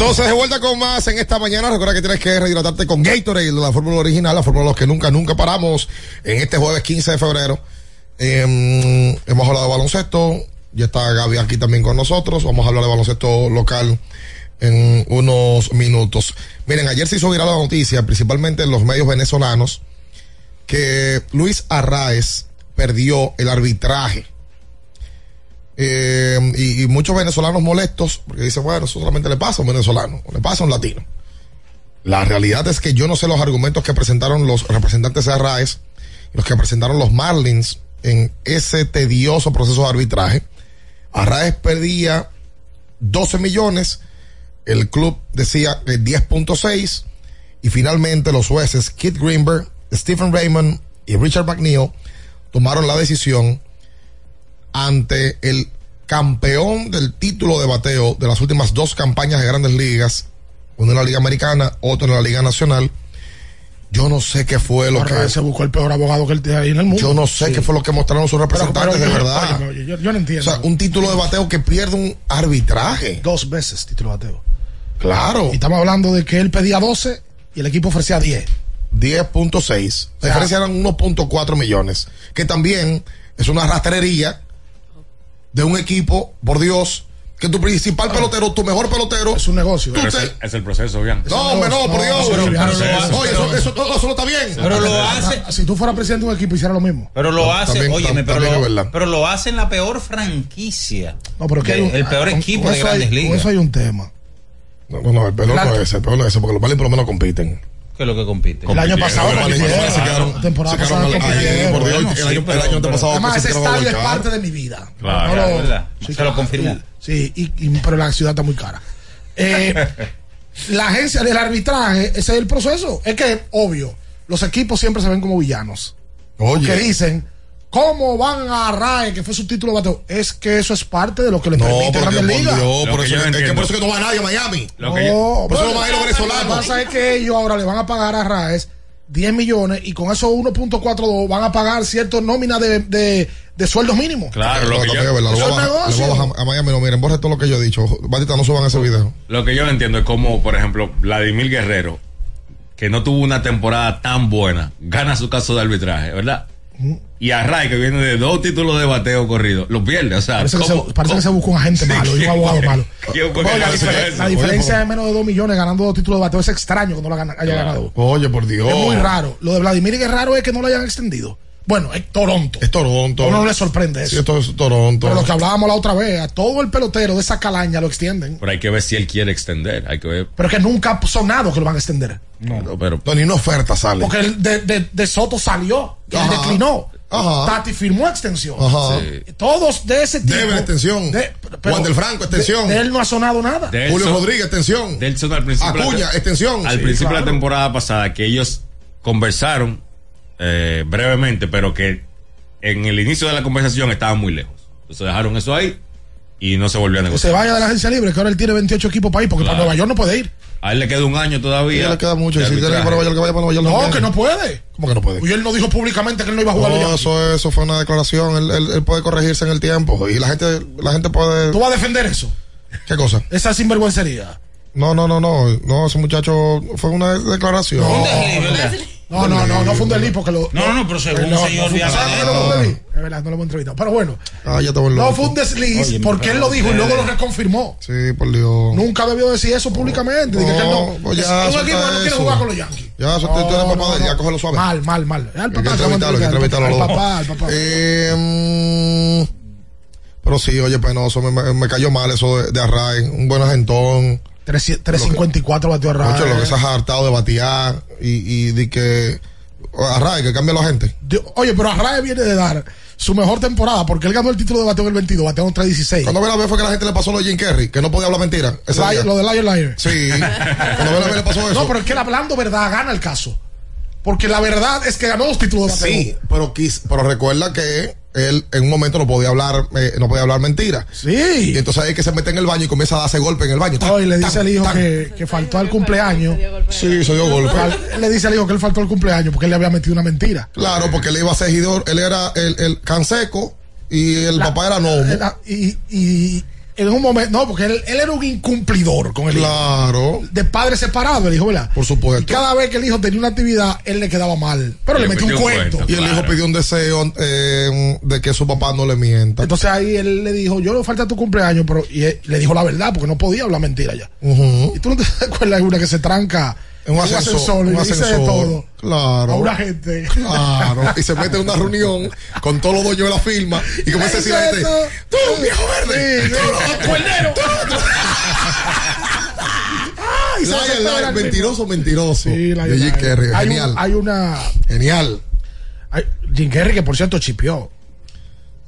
Entonces, de vuelta con más en esta mañana. Recuerda que tienes que rehidratarte con Gatorade, la fórmula original, la fórmula de los que nunca, nunca paramos. En este jueves 15 de febrero, eh, hemos hablado de baloncesto. Ya está Gaby aquí también con nosotros. Vamos a hablar de baloncesto local en unos minutos. Miren, ayer se hizo viral la noticia, principalmente en los medios venezolanos, que Luis Arraez perdió el arbitraje. Eh, y, muchos venezolanos molestos, porque dicen, bueno, eso solamente le pasa a un venezolano, le pasa a un latino. La realidad es que yo no sé los argumentos que presentaron los representantes de Arraez, los que presentaron los Marlins en ese tedioso proceso de arbitraje. Arraez perdía 12 millones, el club decía que 10.6 y finalmente los jueces Kit Greenberg, Stephen Raymond y Richard McNeil tomaron la decisión ante el campeón del título de bateo de las últimas dos campañas de grandes ligas, uno en la Liga Americana, otro en la Liga Nacional. Yo no sé qué fue lo Ahora que. se buscó el peor abogado que él tiene ahí en el mundo. Yo no sé Sí. qué fue lo que mostraron sus representantes, Pero- pero- de verdad. oye, yo, yo no entiendo. O sea, un título de bateo que pierde un arbitraje. Dos veces título de bateo. Claro. Y estamos hablando de que él pedía 12 y el equipo ofrecía 10. 10.6. La diferencia eran 1.4 millones. Que también es una rastrería de un equipo, por Dios, que tu principal pelotero, tu mejor pelotero. Es un negocio. Pero es, el, es el proceso, bien. No, hombre, no, por Dios. pero- pero- Oye, eso, eso, todo eso no está bien. Pero lo hace- Si tú fueras presidente de un equipo, hiciera lo mismo. Pero lo hace, También- óyeme, pero, lo, pero lo hace en la peor franquicia. No, pero que hay el peor con- equipo con de eso hay- grandes Con ligas. eso hay un tema. No, no, no, el peor no es ese, el peor no es ese, porque los Marlins por lo menos compiten. ¿Qué es lo que compite? El año pasado compitieron. se quedaron- temporada se quedaron pasada ahí, compitieron. por Dios, Bueno, el sí, año- el pero- año antepasado Además, ese estadio es parte de mi vida. Claro. No lo- ¿verdad? sí, Se lo confirmó. Sí, y, y- pero la ciudad está muy cara. Eh, la agencia del arbitraje, ese es el proceso. Es que, obvio, los equipos siempre se ven como villanos. Oye. Que dicen, ¿cómo van a agarrar que fue su título de bateo? Es que eso es parte de lo que le No, permite Grandes Ligas. Dios, Lo por que eso, yo es que por eso que no va nadie a Miami. Lo que yo- No, Por eso no van a ir los Lo que venezolanos. pasa es que ellos ahora le van a pagar a Raes 10 millones y con esos 1.42 van a pagar ciertas nóminas de, de, de sueldos mínimos. Claro, lo que, es yo, verdad, lo bajar- a negocio. bajar a Miami, no miren, borre todo lo que yo he dicho. Batita, no suban ese video. lo que yo no entiendo es como, por ejemplo, Vladimir Guerrero, que no tuvo una temporada tan buena, gana su caso de arbitraje, ¿verdad? Y a Ray, que viene de dos títulos de bateo corrido, lo pierde. O sea, Parece, que ¿cómo- se, parece que cómo- se busca un agente Sí, malo y un ¿quién abogado malo. ¿Quién fue que Oye, la, hizo difer- eso? la diferencia de menos de 2 millones ganando dos títulos de bateo es extraño que no lo gana- haya ganado. Oye, por Dios. Es muy raro. Lo de Vladimir es raro es que no lo hayan extendido. Bueno, es Toronto. Es Toronto. A uno no le sorprende Sí, eso. esto es Toronto. Pero lo que hablábamos la otra vez, a todo el pelotero de esa calaña lo extienden. Pero hay que ver si él quiere extender. Hay que ver. Pero que nunca ha sonado que lo van a extender. No, pero. No, ni una oferta sale. Porque el de, de- de Soto salió, y él declinó. Ajá. Tati firmó extensión. Ajá. Sí. Todos de ese tipo. Debe extensión. de- pero Juan del Franco, extensión. De, de él no ha sonado nada. De Julio Rodríguez, extensión. Delson al principio. Acuña, te- extensión. Al Sí, principio de claro. la temporada pasada, que ellos conversaron eh, brevemente, pero que en el inicio de la conversación estaban muy lejos. Entonces dejaron eso ahí y no se volvió a Que se negociar. vaya de la agencia libre, que ahora él tiene 28 equipos para ir, porque Claro. para Nueva York no puede ir. A él le queda un año todavía. ya le queda mucho. si tiene que para Nueva York, que vaya para Nueva York. No, también. que no puede. ¿Cómo que no puede? Y él no dijo públicamente que él no iba a jugar. a No, eso, eso fue una declaración. Él, él- él puede corregirse en el tiempo. Y la gente, la gente puede. ¿Tú vas a defender eso? ¿Qué cosa? Esa sinvergüencería. No, no, no, no. No, ese muchacho fue una declaración. No, no, no, no fue un delito porque lo. No, no, no, pero según no, señor no fue-. ¿sabes que no fue un delito? Es verdad, no lo hemos entrevistado. Pero bueno, Ah, ya te volvió. no fue un desliz Oye, porque él lo dijo y luego lo reconfirmó. Sí, por Dios. Nunca debió decir eso públicamente. Dije que él No, no. pues Es ya, un suelta equipo que no quiere jugar con los Yankees. Ya, eso tú eres papá de ya, cógelo suave. Mal, mal, mal. Al Hay que papá, entrevistarlo, hay que entrevistarlo a al los dos. papá, al papá. Eh, pero sí, oye, penoso, me, me- me cayó mal eso de, de Array, un buen agentón. 3- 354 batió a Mucho lo que se ha hartado de batear y, y de que Array, que cambia la gente. Oye, pero Arraez viene de dar su mejor temporada porque él ganó el título de bateo en el 22, bateó en 316. Cuando ve la vez fue que la gente le pasó lo de Jim Carrey, que no podía hablar mentira. lo de Liar Liar. Sí, cuando ve la vez le pasó eso. No, pero es que él hablando verdad gana el caso. Porque la verdad es que ganó dos títulos de bateo. Sí, pero, pero recuerda que él en un momento no podía hablar, eh, no podía hablar mentira. Sí. Y entonces hay que se mete en el baño y comienza a darse golpe en el baño. No, y le Tan, dice al hijo tan. que, que faltó al cumpleaños. Sí, se dio golpe. Le dice al hijo que él faltó al cumpleaños porque él le había metido una mentira. Claro, porque él iba a ser regidor, él era el, el canseco y el papá era Nomo. Era- y, y en un momento, no, porque él, él era un incumplidor con el Claro. hijo. De padre separado, el hijo, ¿verdad? Por supuesto. Y cada vez que el hijo tenía una actividad, él le quedaba mal. Pero le, metió un cuento. Y el hijo pidió un deseo eh, de que su papá no le mienta. Entonces ahí él le dijo, yo no falta tu cumpleaños, pero y él le dijo la verdad, porque no podía hablar mentira ya. Ujú. Y tú no te acuerdas de una que se tranca En un ascensor, y un le dice de ascensor. todo Claro. a una gente. Claro. Y se mete en una reunión con todos los dueños de la firma y comienza a decir a la gente, tú, viejo verde, Sí, tú, sí. tú, cuernero, tú, tú". Ay, mentiroso, mentiroso. Sí, la de Jim. Carrey. Hay un- Genial. hay una. Genial. hay- Jim Carrey, que por cierto chipió.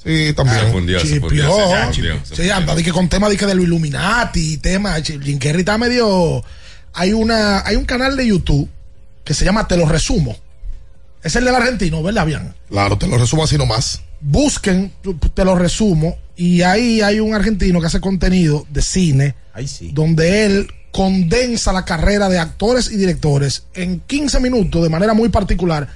Sí, también. Se fundió, se fundió, Chipió. se fundió, se anda, que con temas de de los Illuminati, temas. Jim Carrey está medio. Hay una, hay un canal de YouTube que se llama Te lo resumo. Es el del argentino, ¿verdad, bien? Claro, te lo resumo así nomás. Busquen, te lo resumo, y ahí hay un argentino que hace contenido de cine, Ahí sí. donde él condensa la carrera de actores y directores en 15 minutos de manera muy particular.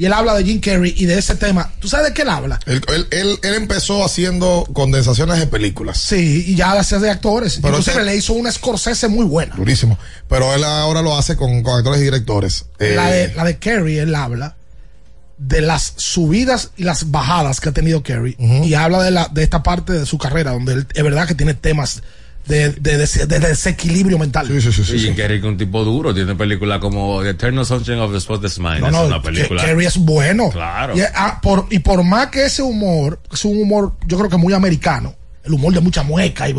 Y él habla de Jim Carrey y de ese tema. ¿Tú sabes de qué él habla? Él, él, él, él empezó haciendo condensaciones de películas. Sí, y ya hace de actores. Pero este- le hizo una Scorsese muy buena. Durísimo. Pero él ahora lo hace con, con actores y directores. Eh, La de, la de Carrey, él habla de las subidas y las bajadas que ha tenido Carrey. Y habla de, la, de esta parte de su carrera, donde él es verdad que tiene temas de, de, de- de desequilibrio mental. Sí, sí, sí. sí, Y sí. Jim Carrey que es un tipo duro, tiene películas como The Eternal Sunshine of the Spotless Mind, No, es no, una película. Carrey es bueno. Claro. Y, ah, por, y por más que ese humor, es un humor, yo creo que muy americano, el humor de mucha mueca. Y,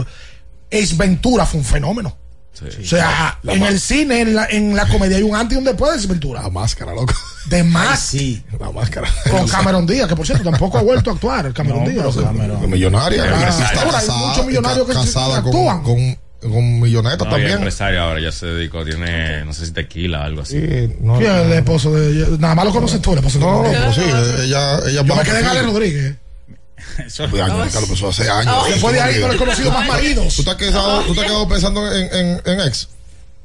Ace Ventura fue un fenómeno. O sea, La en el cine, en la, en la comedia, hay un antes y un después de Ace Ventura. La máscara, loco. De más. Sí. La máscara. Con Cameron Díaz, que por cierto tampoco ha vuelto a actuar. Cameron No, Díaz. Cameron- Millonaria. Ah, está ahora hay casada, muchos millonarios que casada con, actúan. con, con milloneta No, también. empresario ahora, ya se dedicó, tiene, no sé si tequila o algo así. Sí, no, ¿Quién es el esposo de Nada más lo conoces tú, el esposo de no, Cameron pero Díaz. sí, ella, ella Yo me quedé en. Ale Rodríguez. Eso- Pues, años, Carlos, empezó hace años. Oh. Después de ahí no le he conocido más maridos. ¿Tú te has quedado, tú te has quedado pensando en, en, en ex?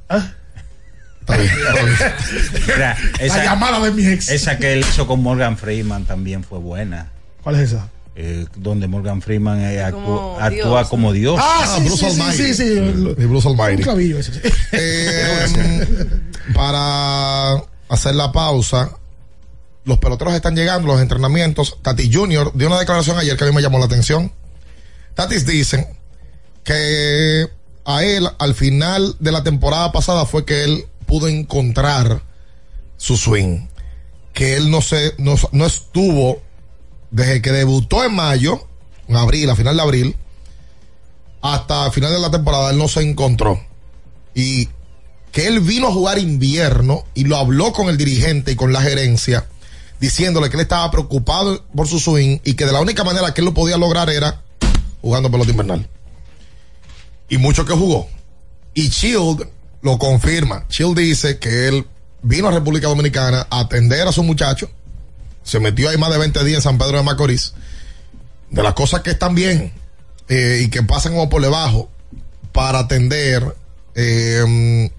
¿Ah? Está bien, está bien. Mira, La esa, llamada de mi ex. esa que él hizo con Morgan Freeman también fue buena. ¿Cuál es esa? Eh, donde Morgan Freeman eh, actúa, Como actúa Dios. como Dios. Ah, Ah, sí, Bruce sí, sí, Almighty. sí, sí. Y Bruce Un Almighty. clavillo ese. sí. Eh, para hacer la pausa, los peloteros están llegando, los entrenamientos. Tati Junior dio una declaración ayer que a mí me llamó la atención. Tatis dicen que a él, al final de la temporada pasada, fue que él pudo encontrar su swing. Que él no se, no, no estuvo desde que debutó en mayo, en abril, a final de abril, hasta final de la temporada, él no se encontró. Y que él vino a jugar invierno y lo habló con el dirigente y con la gerencia, diciéndole que él estaba preocupado por su swing y que de la única manera que él lo podía lograr era jugando pelota invernal. Y mucho que jugó. Y Shield lo confirma. Shield dice que él vino a República Dominicana a atender a su muchacho. Se metió ahí más de 20 días en San Pedro de Macorís. De las cosas que están bien eh, y que pasan como por debajo para atender eh,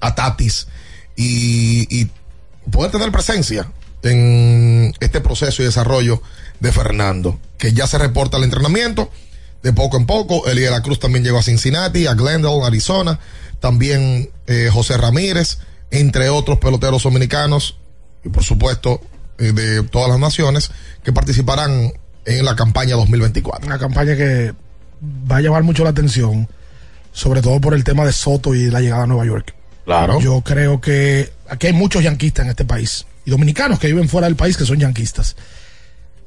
a Tatis y, y poder tener presencia en este proceso y desarrollo de Fernando, que ya se reporta el entrenamiento de poco en poco. Eli de la Cruz también llegó a Cincinnati, a Glendale, Arizona. También eh, José Ramírez, entre otros peloteros dominicanos y por supuesto eh, de todas las naciones que participarán en la campaña 2024. Una campaña que va a llamar mucho la atención, sobre todo por el tema de Soto y la llegada a Nueva York. Claro. Yo creo que aquí hay muchos yanquistas en este país y dominicanos que viven fuera del país que son yanquistas.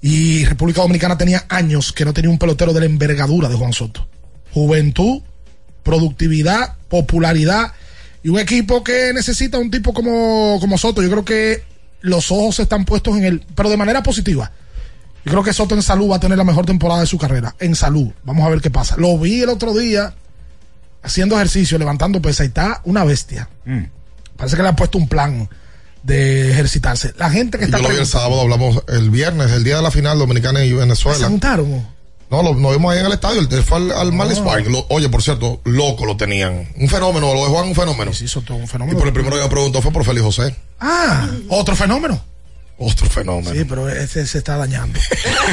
Y República Dominicana tenía años que no tenía un pelotero de la envergadura de Juan Soto. Juventud, productividad, popularidad y un equipo que necesita un tipo como, como Soto. Yo creo que los ojos están puestos en él, pero de manera positiva. Yo creo que Soto en salud va a tener la mejor temporada de su carrera. En salud. Vamos a ver qué pasa. Lo vi el otro día haciendo ejercicio, levantando pesa y está una bestia. Mm. Parece que le han puesto un plan de ejercitarse. La gente que Yo está lo vi el sábado, hablamos el viernes, el día de la final dominicana y ¿Se Venezuela. juntaron? No, lo, nos vimos ahí en el estadio, él fue al, al Park. Lo- oye, por cierto, loco lo tenían. Un fenómeno, lo de Juan un fenómeno. Sí, Soto, un Y fenómeno. por el primero que me preguntó fue por Félix José. Ah, otro fenómeno. Otro fenómeno. Sí, pero ese se está dañando.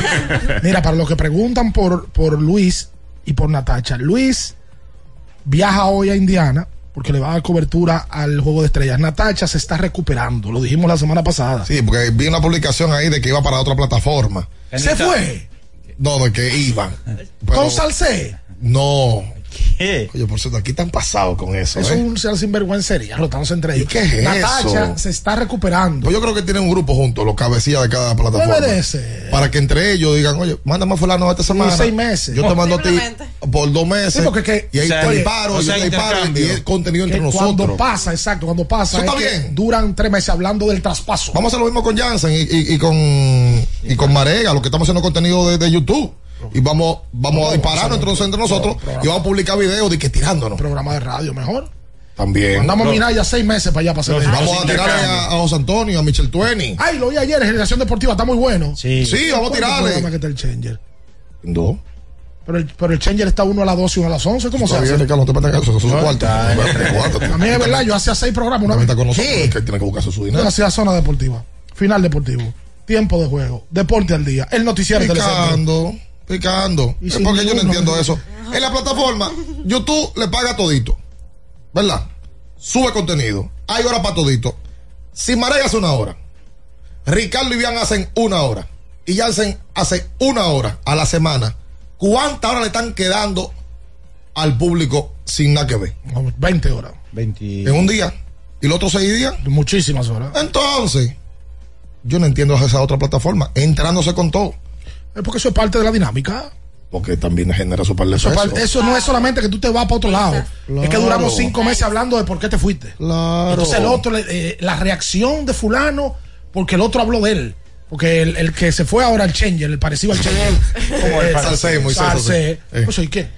Mira, para los que preguntan por, por Luis y por Natacha. Luis viaja hoy a Indiana porque le va a dar cobertura al juego de estrellas. Natacha se está recuperando, lo dijimos la semana pasada. Sí, porque vi una publicación ahí de que iba para otra plataforma. ¿Se fue? No, de que iba. ¿Con Salcé? No. Oye, por cierto, aquí están pasados con eso. Es ¿eh? un ser sinvergüencería, rotándose entre ellos. ¿Qué es Natacha eso? se está recuperando. Pues yo creo que tienen un grupo juntos, los cabecillas de cada plataforma. Ser. Para que entre ellos digan, oye, mándame a fulano esta semana. seis meses. Yo te mando a ti por dos meses. Sí, porque que- y ahí o sea, te disparo, o yo te disparo y es contenido entre nosotros. Cuando pasa, exacto, cuando pasa, Eso es está que bien. duran tres meses hablando del traspaso. Vamos a hacer lo mismo con Jansen y, y- y con y con Marega, lo que estamos haciendo contenido de, de YouTube. Y vamos, vamos a disparar entre, nosotros- entre nosotros y vamos a publicar videos de que tirándonos. Programa de radio mejor. También. Mandamos a mirar ya seis meses para allá para hacer eso. Vamos a tirarle a, a José Antonio, a Michel Tueni. Ay, lo vi ayer en Generación Deportiva, está muy bueno. Sí. Sí, vamos a ¿Cuánto tirarle. que está el Changer? No. Pero el, pero el Changer está uno a las 12 y uno a las 11. ¿Cómo se hace? bien, Ricardo, no te metas en eso, eso es cuarto. A mí es verdad, yo hacía seis programas una vez. con nosotros, que tiene que buscarse su Yo dinero. hacía zona deportiva. Final deportivo. Tiempo de juego. Deporte al día. El noticiero de Picando. Y Es porque yo no entiendo eso. En la plataforma, YouTube le paga todito. ¿Verdad? Sube contenido. Hay hora para todito. Si Marega hace una hora, Ricardo y Bian hacen una hora. Y Jansen hace una hora a la semana. ¿Cuántas horas le están quedando al público sin nada que ver? 20 horas. 20. En un día. ¿Y los otros seis días? Muchísimas horas. Entonces, yo no entiendo esa otra plataforma. Entrándose con todo. Es porque eso es parte de la dinámica. Porque también genera su par de Eso, pesos. eso no es solamente que tú te vas para otro lado. Es que duramos cinco meses hablando de por qué te fuiste. Claro. Entonces el otro, le- eh, la reacción de fulano, porque el otro habló de él. Porque el, el que se fue ahora al Changer, el parecido al Changer. Como el eh, Salsé, Moisés, Salsé. Eh. Pues, ¿y qué?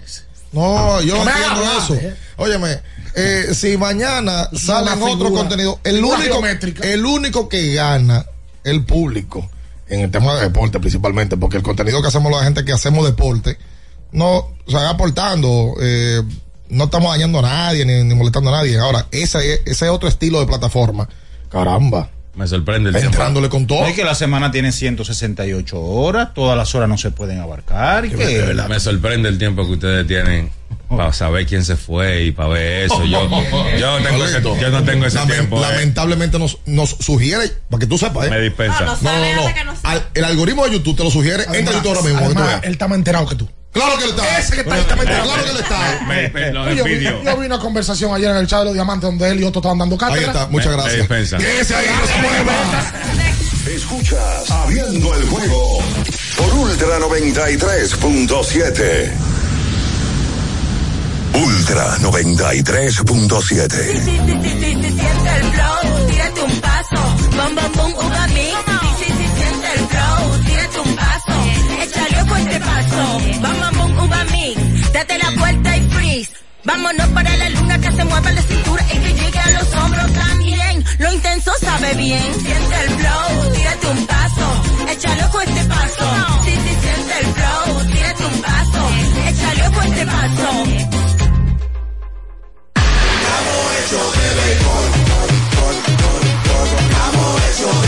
No, yo no, entiendo hagas eso. hablar, eh. Óyeme, eh, si mañana salen otro contenido, el único, geométrica. el único que gana el público en el tema de deporte principalmente, porque el contenido que hacemos la gente que hacemos deporte, no, o sea, aportando, eh, no estamos dañando a nadie ni, ni molestando a nadie. Ahora, ese, ese otro estilo de plataforma, caramba. Me sorprende el tiempo. Entrándole con todo. Es que la semana tiene 168 horas, todas las horas no se pueden abarcar. ¿y qué? Me sorprende el tiempo que ustedes tienen para saber quién se fue y para ver eso. Yo, yo, no, tengo ese, yo no tengo ese tiempo. eh. Lamentablemente nos, nos sugiere, para que tú sepas, ¿eh? Me dispensa. No, no, no. Al- el algoritmo de YouTube te lo sugiere. Entra a YouTube ahora mismo. que Además, él está más enterado que tú. Claro que él está. Ese que está, enterado. Claro que él está. Me- me- lo yo, vi, yo vi una conversación ayer en el chat de los diamantes donde él y otro estaban dando cátedra. Ahí está, muchas Me- me gracias. dispensa. Ese ahí no se mueva. Escuchas Abriendo el juego por Ultra 93.7. Ultra 93.7. Sí, sí, sí, sí, sí, sí, siente el flow, tírate un paso, bom, bom, bom, uva mix. Sí, sí, sí, siente el flow, tírate un paso, échale ojo a este paso, bom, La vuelta y freeze. Vámonos para la luna que se mueva la cintura y que llegue a los hombros también. Lo intenso sabe bien. Siente el flow, tírate un paso, échale ojo este paso. Sí, sí, siente el flow, tírate un paso, échale ojo este paso. se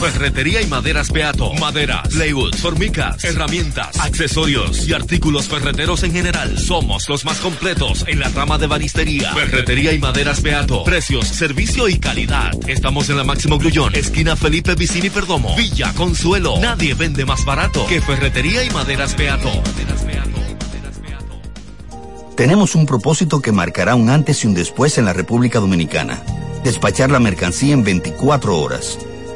Ferretería y maderas Beato. Maderas, plywood, formicas, herramientas, accesorios y artículos ferreteros en general. Somos los más completos en la rama de banistería. Ferretería y maderas Beato. Precios, servicio y calidad. Estamos en la Máximo Grullón, esquina Felipe Vicini Perdomo. Villa Consuelo. Nadie vende más barato que Ferretería y maderas Beato. Tenemos un propósito que marcará un antes y un después en la República Dominicana. Despachar la mercancía en 24 horas.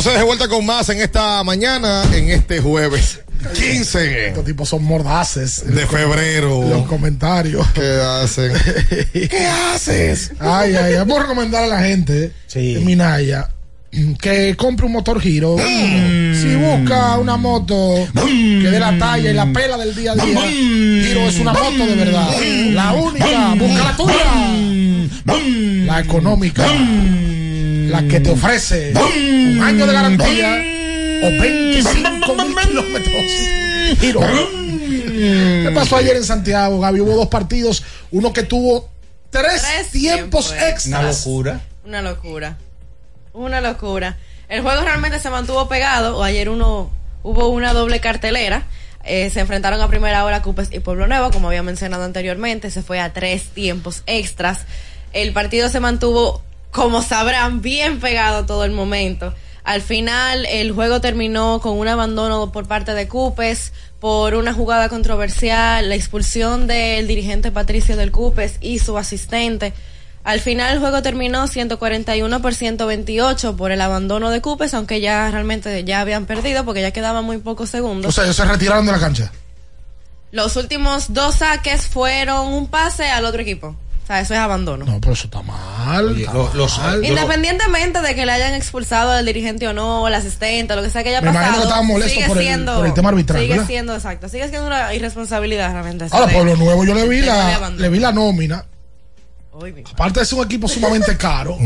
Entonces de vuelta con más en esta mañana, en este jueves 15 Estos tipos son mordaces. de febrero. Los comentarios. ¿Qué hacen? ¿Qué haces? Ay, ay, vamos a recomendar a la gente en Minaya que compre un motor giro. Si busca una moto que dé la talla y la pela del día a día, giro es una moto de verdad. La única, busca la tuya. La económica. La que te ofrece un año de garantía o 25 mil kilómetros. Giro. ¿Qué pasó ayer en Santiago, Gaby? Hubo dos partidos. Uno que tuvo tres, tiempos extras. Una locura. Una locura. Una locura. El juego realmente se mantuvo pegado. O ayer uno hubo una doble cartelera. Eh, se enfrentaron a primera hora Cupes y Pueblo Nuevo, como había mencionado anteriormente. Se fue a tres tiempos extras. El partido se mantuvo, como sabrán, bien pegado todo el momento. Al final, el juego terminó con un abandono por parte de Cupes por una jugada controversial, la expulsión del dirigente Patricio del Cupes y su asistente. Al final el juego terminó 141 por 128 por el abandono de Cupes, aunque ya realmente ya habían perdido porque ya quedaban muy pocos segundos. O sea, ellos se retiraron de la cancha. Los últimos dos saques fueron un pase al otro equipo. O sea, eso es abandono. No, pero eso está mal. está mal. Independientemente de que le hayan expulsado al dirigente o no, al asistente, lo que sea que haya Me imagino pasado, que estaban molestos sigue por el- siendo, por el tema arbitral, Sigue ¿verdad? siendo, exacto, sigue siendo una irresponsabilidad realmente. Ahora, por lo nuevo, yo le vi la, le vi la nómina. Aparte de ser un equipo sumamente caro,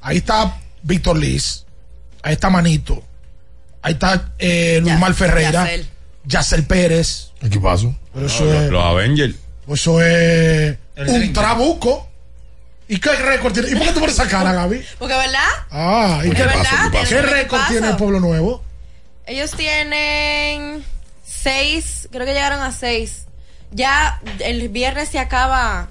ahí está Víctor Liz, ahí está Manito, ahí está eh, Luis Mal Ferreira, Yacel. Yacel Pérez. ¿Qué pasó? Pero eso No, es, los Avengers. eso es El un trabuco. ¿Y qué récord tiene? ¿Y por qué tú pones esa cara, Gaby? Porque, ¿verdad? Ah, ¿y Porque qué, verdad, ¿Qué récord tiene el Pueblo Nuevo? Ellos tienen seis, creo que llegaron a seis. Ya el viernes se acaba,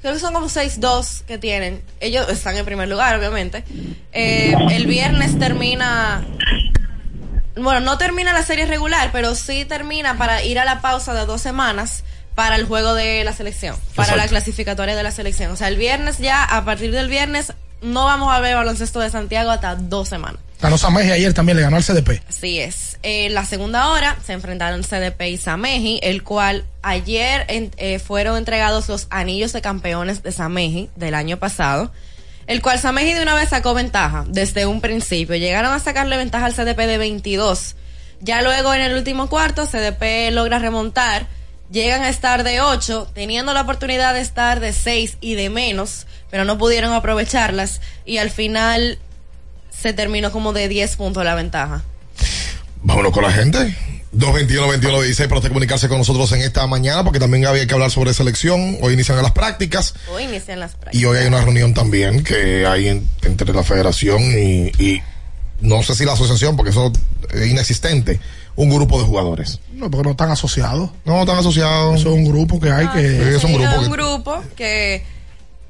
creo que son como seis dos que tienen. Ellos están en primer lugar, obviamente. Eh, el viernes termina bueno, no termina la serie regular, pero sí termina para ir a la pausa de dos semanas para el juego de la selección, para la clasificatoria de la selección. O sea, el viernes ya, a partir del viernes, no vamos a ver baloncesto de Santiago hasta dos semanas. Ganó Sameji ayer también, le ganó al CDP. Así es. En la segunda hora se enfrentaron CDP y Sameji, el cual ayer en- eh, fueron entregados los anillos de campeones de Sameji del año pasado, el cual Sameji de una vez sacó ventaja desde un principio. Llegaron a sacarle ventaja al CDP de 22. Ya luego en el último cuarto, CDP logra remontar. Llegan a estar de 8, teniendo la oportunidad de estar de 6 y de menos, pero no pudieron aprovecharlas. Y al final se terminó como de 10 puntos la ventaja. Vámonos con la gente. 221-21-16 para usted comunicarse con nosotros en esta mañana, porque también había que hablar sobre selección. Hoy inician las prácticas Hoy inician las prácticas. y hoy hay una reunión también que hay en- entre la federación y, y no sé si la asociación, porque eso es inexistente, un grupo de jugadores. No, porque no están asociados. No están asociados. Eso es un grupo que hay Ah, que. sí, es un grupo. es un que- grupo que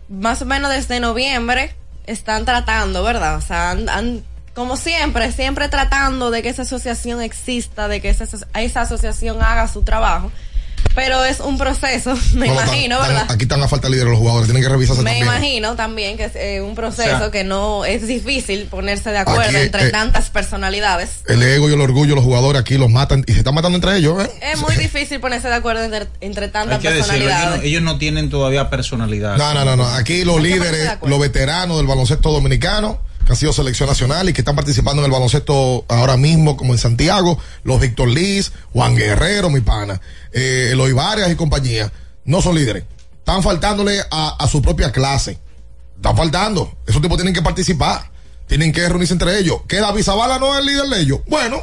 más o menos desde noviembre están tratando, ¿verdad? O sea, han- han- como siempre, siempre tratando de que esa asociación exista, de que esa, esa asociación haga su trabajo. Pero es un proceso, me No, no, tan- imagino, tan- ¿verdad? aquí están a falta de líderes los jugadores, tienen que revisarse Me también. imagino también que es eh, un proceso O sea, que no es difícil ponerse de acuerdo aquí, entre eh, tantas personalidades. El ego y el orgullo, los jugadores aquí los matan y se están matando entre ellos. ¿eh? Es muy difícil ponerse de acuerdo entre, entre tantas Hay que decirlo, ellos personalidades. no, ellos no tienen todavía personalidad. No, no, no, no. Aquí los líderes, los veteranos del baloncesto dominicano, que han sido selección nacional y que están participando en el baloncesto ahora mismo, como en Santiago, los Víctor Liz, Juan Guerrero, mi pana, eh, Eloy Varias y compañía, no son líderes. Están faltándole a, a su propia clase. Están faltando. Esos tipos tienen que participar. Tienen que reunirse entre ellos. ¿Que David Zavala no es el líder de ellos? Bueno,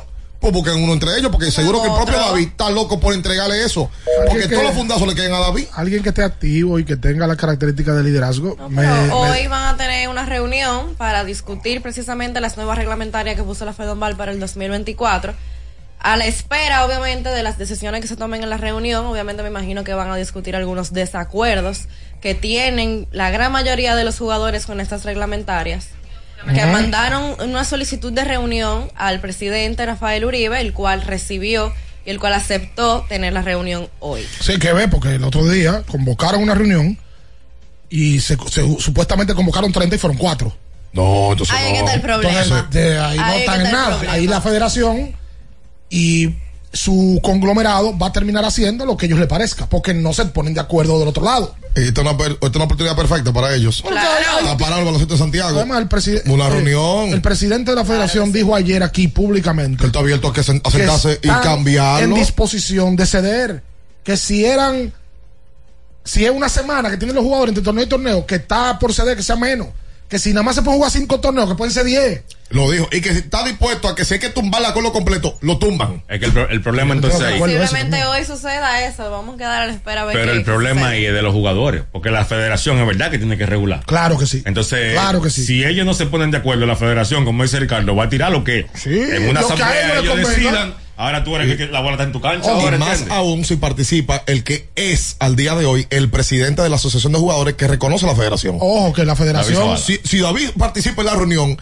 pues busquen uno entre ellos, porque seguro que el propio. David está loco por entregarle eso. Porque que- todos los fundazos le queden a David. Alguien que esté activo y que tenga las características de liderazgo. me- Pero me- hoy van a tener una reunión para discutir precisamente las nuevas reglamentarias que puso la FEDOMBAL para el 2024. A la espera, obviamente, de las decisiones que se tomen en la reunión, obviamente me imagino que van a discutir algunos desacuerdos que tienen la gran mayoría de los jugadores con estas reglamentarias, que mandaron una solicitud de reunión al presidente Rafael Uribe, el cual recibió y el cual aceptó tener la reunión hoy. Sí, que ve, porque el otro día convocaron una reunión y se, se- supuestamente convocaron 30 y fueron 4. No, entonces Ahí está el problema. Entonces, de ahí no Ahí están en nada. problema. Ahí la federación y su conglomerado va a terminar haciendo lo que ellos les parezca, porque no se ponen de acuerdo del otro lado. Esta es una, per- esta es una oportunidad perfecta para ellos. Para parar el baloncesto de Santiago. Además, el presidente. Una reunión. El presidente de la federación dijo ayer aquí públicamente. Que él está abierto a, que sen- a que sentarse y cambiarlo. En disposición de ceder. Que si eran. Si es una semana que tienen los jugadores entre torneo y torneo, que está por ceder, que sea menos. Que si nada más se pueden jugar cinco torneos, que pueden ser diez. Lo dijo. Y que está dispuesto a que si hay que tumbar la acuerdo completo, lo tumban. Es que el, pro- el problema entonces ahí. Posiblemente hoy suceda eso, vamos a quedar a la espera a ver Pero qué el problema sucede. ahí es de los jugadores, porque la federación es verdad que tiene que regular. Claro que sí. Entonces, Claro que sí. si ellos no se ponen de acuerdo, la federación, como dice Ricardo, va a tirar lo que en una asamblea ellos decidan. Ahora tú eres el que la bola está en tu cancha. y ahora, más ¿entiendes? aún si participa el que es al día de hoy el presidente de la asociación de jugadores que reconoce la federación. Ojo, que la federación. Si, si David participa en la reunión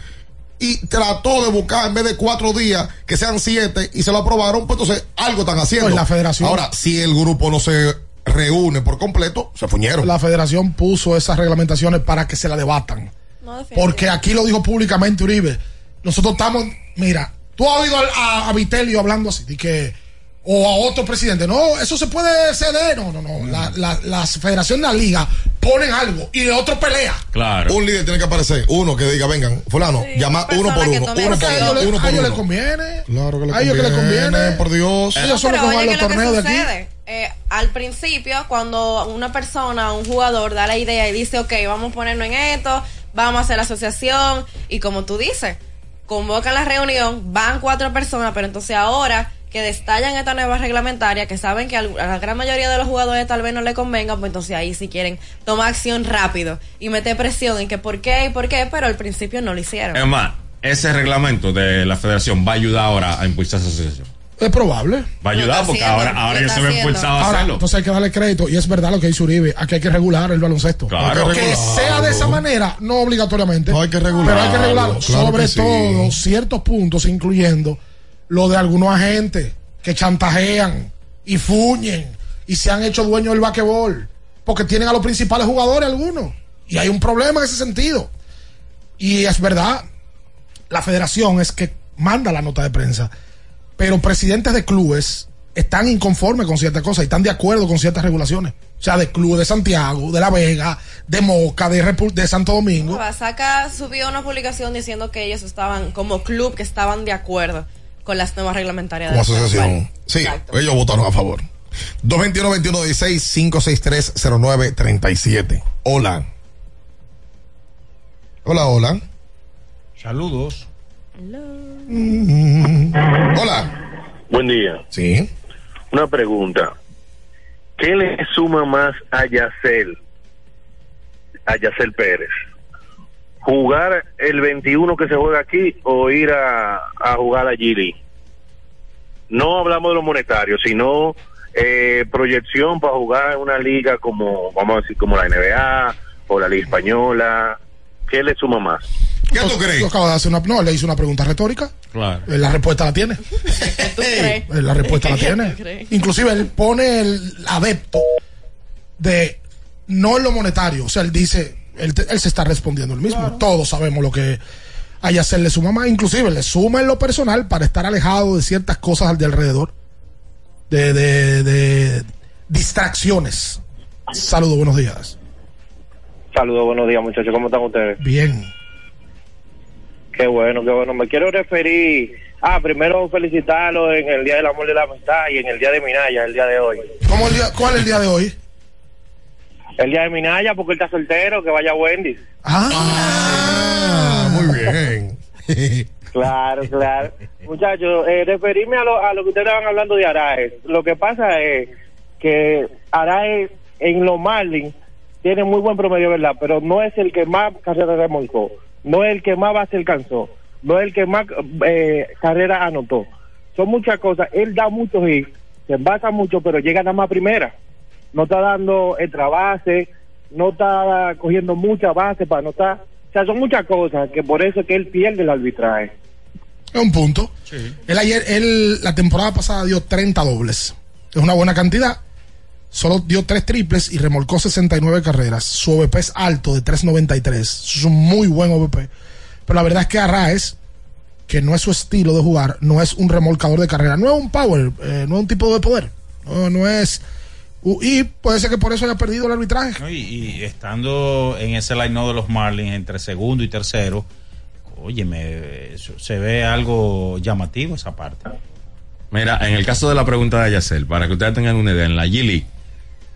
y trató de buscar en vez de cuatro días que sean siete y se lo aprobaron, pues entonces algo están haciendo. Pues la federación- Ahora, si el grupo no se reúne por completo, se fuñeron. La federación puso esas reglamentaciones para que se la debatan. No, Porque aquí lo dijo públicamente Uribe. Nosotros estamos, mira, tú has oído a, a Vitelio hablando así, de que, o a otro presidente, no, eso se puede ceder. No, no, no. La, la, las federaciones de la liga ponen algo y el otro pelea. Claro. Un líder tiene que aparecer, uno que diga, vengan, fulano, llama una uno por uno, uno por a uno, ellos, a les conviene. Claro que le A ellos que les conviene. por Dios. Ellos son los Pero que oye, juegan los ¿qué es lo que torneos de aquí. sucede? Eh, al principio, cuando una persona, un jugador da la idea y dice, ok, vamos a ponernos en esto, vamos a hacer la asociación, y como tú dices, convocan la reunión, van cuatro personas, pero entonces ahora que destallan esta nueva reglamentaria, que saben que a la gran mayoría de los jugadores tal vez no le convenga, pues entonces ahí si quieren tomar acción rápido y meter presión en que por qué y por qué, pero al principio no lo hicieron. Es más, ese reglamento de la federación va a ayudar ahora a impulsar esa asociación. Es probable. Va a ayudar porque ahora, ahora ellos se ven impulsados a Ahora, hacerlo. entonces hay que darle crédito, y es verdad lo que dice Uribe, aquí hay que regular el baloncesto. Claro. que Hay que sea de esa manera, no obligatoriamente. No hay que Pero hay que regularlo, regularlo. claro Sobre que sí. todo ciertos puntos, incluyendo lo de algunos agentes que chantajean y fuñen y se han hecho dueños del basquetbol porque tienen a los principales jugadores algunos. Y hay un problema en ese sentido. Y es verdad, la federación es que manda la nota de prensa, pero presidentes de clubes están inconformes con ciertas cosas y están de acuerdo con ciertas regulaciones. O sea, de clubes de Santiago, de La Vega, de Moca, de, Repu- de Santo Domingo. Saca subió una publicación diciendo que ellos estaban, como club, que estaban de acuerdo con las nuevas reglamentarias Como de la asociación. Sí, ellos votaron a favor. 221-2116-563-0937. Hola. Hola, hola. Saludos. Hola. Buen día. Sí. Una pregunta. ¿Qué le suma más a Yacel, a Yacel Pérez? ¿Jugar el 21 que se juega aquí o ir a, a jugar a Gili? No hablamos de lo monetario, sino eh, proyección para jugar en una liga como, vamos a decir, como la NBA o la Liga Española. ¿Qué le suma más? ¿Qué tú crees? Yo acabo de hacer una, no, le hice una pregunta retórica. Claro. Eh, La respuesta la tiene. Eh, La respuesta la tiene. Inclusive él pone el adepto de no en lo monetario. O sea, él dice, él, te- él se está respondiendo el mismo. Todos sabemos lo que hay hacerle su mamá. Inclusive le suma en lo personal para estar alejado de ciertas cosas de alrededor. De, de, de distracciones. Saludos, buenos días. Saludos, buenos días muchachos, ¿cómo están ustedes? Bien. Qué bueno, qué bueno. Me quiero referir, ah, primero felicitarlo en el Día del Amor y de la Amistad y en el Día de Minaya, el día de hoy. ¿Cómo el día- ¿Cuál es el día de hoy? El Día de Minaya porque él está soltero, que vaya a Wendy. Ah, muy bien. Claro, claro. Muchachos, eh, referirme a lo, a lo que ustedes estaban hablando de Araez. Lo que pasa es que Araez en los Marlins tiene muy buen promedio, ¿verdad? Pero no es el que más carreras remolcó, no es el que más base alcanzó, no es el que más eh, carreras anotó. Son muchas cosas. Él da muchos hits, se basa mucho, pero llega nada más a primera. No está dando extra base, no está cogiendo mucha base para anotar. O sea, son muchas cosas que por eso es que él pierde el arbitraje. Es un punto. Él ayer, él la temporada pasada dio 30 dobles. Es una buena cantidad. Solo dio 3 triples y remolcó 69 carreras. Su OVP es alto de 3.93. Eso Es un muy buen OVP. Pero la verdad es que Arraez, que no es su estilo de jugar, no es un remolcador de carrera. No es un power, eh, no es un tipo de poder. No, no es. Y puede ser que por eso haya perdido el arbitraje. ¿no? Y, y estando en ese line de los Marlins entre segundo y tercero, óyeme, se ve algo llamativo esa parte. Mira, en el caso de la pregunta de Yacel, para que ustedes tengan una idea, en la G-League,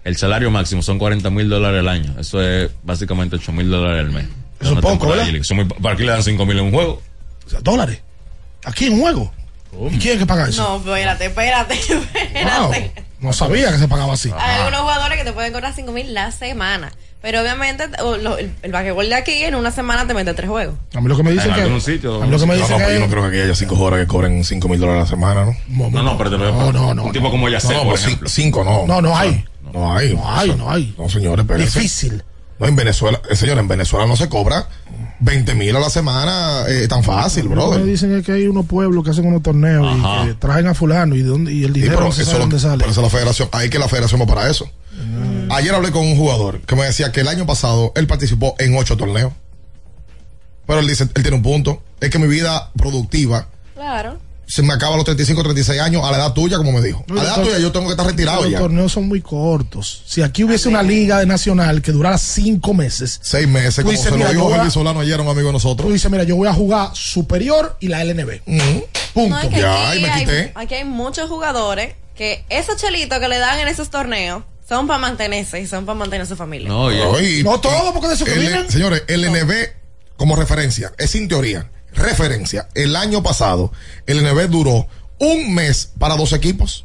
el salario máximo son 40 mil dólares al año. Eso es básicamente 8 mil dólares al mes. Eso es poco, ¿verdad? Muy- ¿Para qué le dan 5 mil en un juego? O sea, dólares. Aquí en juego. ¿Y quién es que paga eso? No, espérate, espérate, espérate. No sabía que se pagaba así. Hay algunos jugadores que te pueden cobrar 5 mil la semana. Pero obviamente lo- el, el basquetbol de aquí en una semana te mete tres juegos. A mí lo que me dicen En que. algunos a mí lo que me No, dicen no, que. pero yo no creo que aquí haya cinco jugadores que cobren 5 mil dólares a la semana, ¿no? No, no, pero te lo No, no, no, Un tipo como Yacel, No, por pues ejemplo. cinco no. No, no hay. No hay. No hay, no hay. No, señores, pero. Difícil. No, en Venezuela, eh, señor, en Venezuela no se cobra 20 mil a la semana eh, tan fácil, brother. me dicen es que hay unos pueblos que hacen unos torneos Ajá. y que traen a fulano y, de dónde, y el Sí, dinero pero no se eso sabe lo- dónde sale. pero eso la federación, hay que la federación va para eso. Ayer hablé con un jugador que me decía que el año pasado él participó en ocho torneos. Pero él dice, él tiene un punto. Es que mi vida productiva Claro. Se me acaba a los 35, 36 años a la edad tuya, como me dijo. A la edad tuya yo tengo que estar retirado Los ya. torneos son muy cortos. Si aquí hubiese una liga de nacional que durara cinco meses. Seis meses, como dices, se lo dijo Henry Solano ayer a un amigo de nosotros. Tú dices, mira, yo voy a jugar superior y la LNB. Punto. No, Ya, aquí, y me hay, quité. aquí hay muchos jugadores que esos chelitos que le dan en esos torneos son para mantenerse y son para mantener a su familia. No, y- No todo, porque de eso que. Señores, el NB como referencia, es sin teoría, referencia. El año pasado, el NB duró un mes para dos equipos.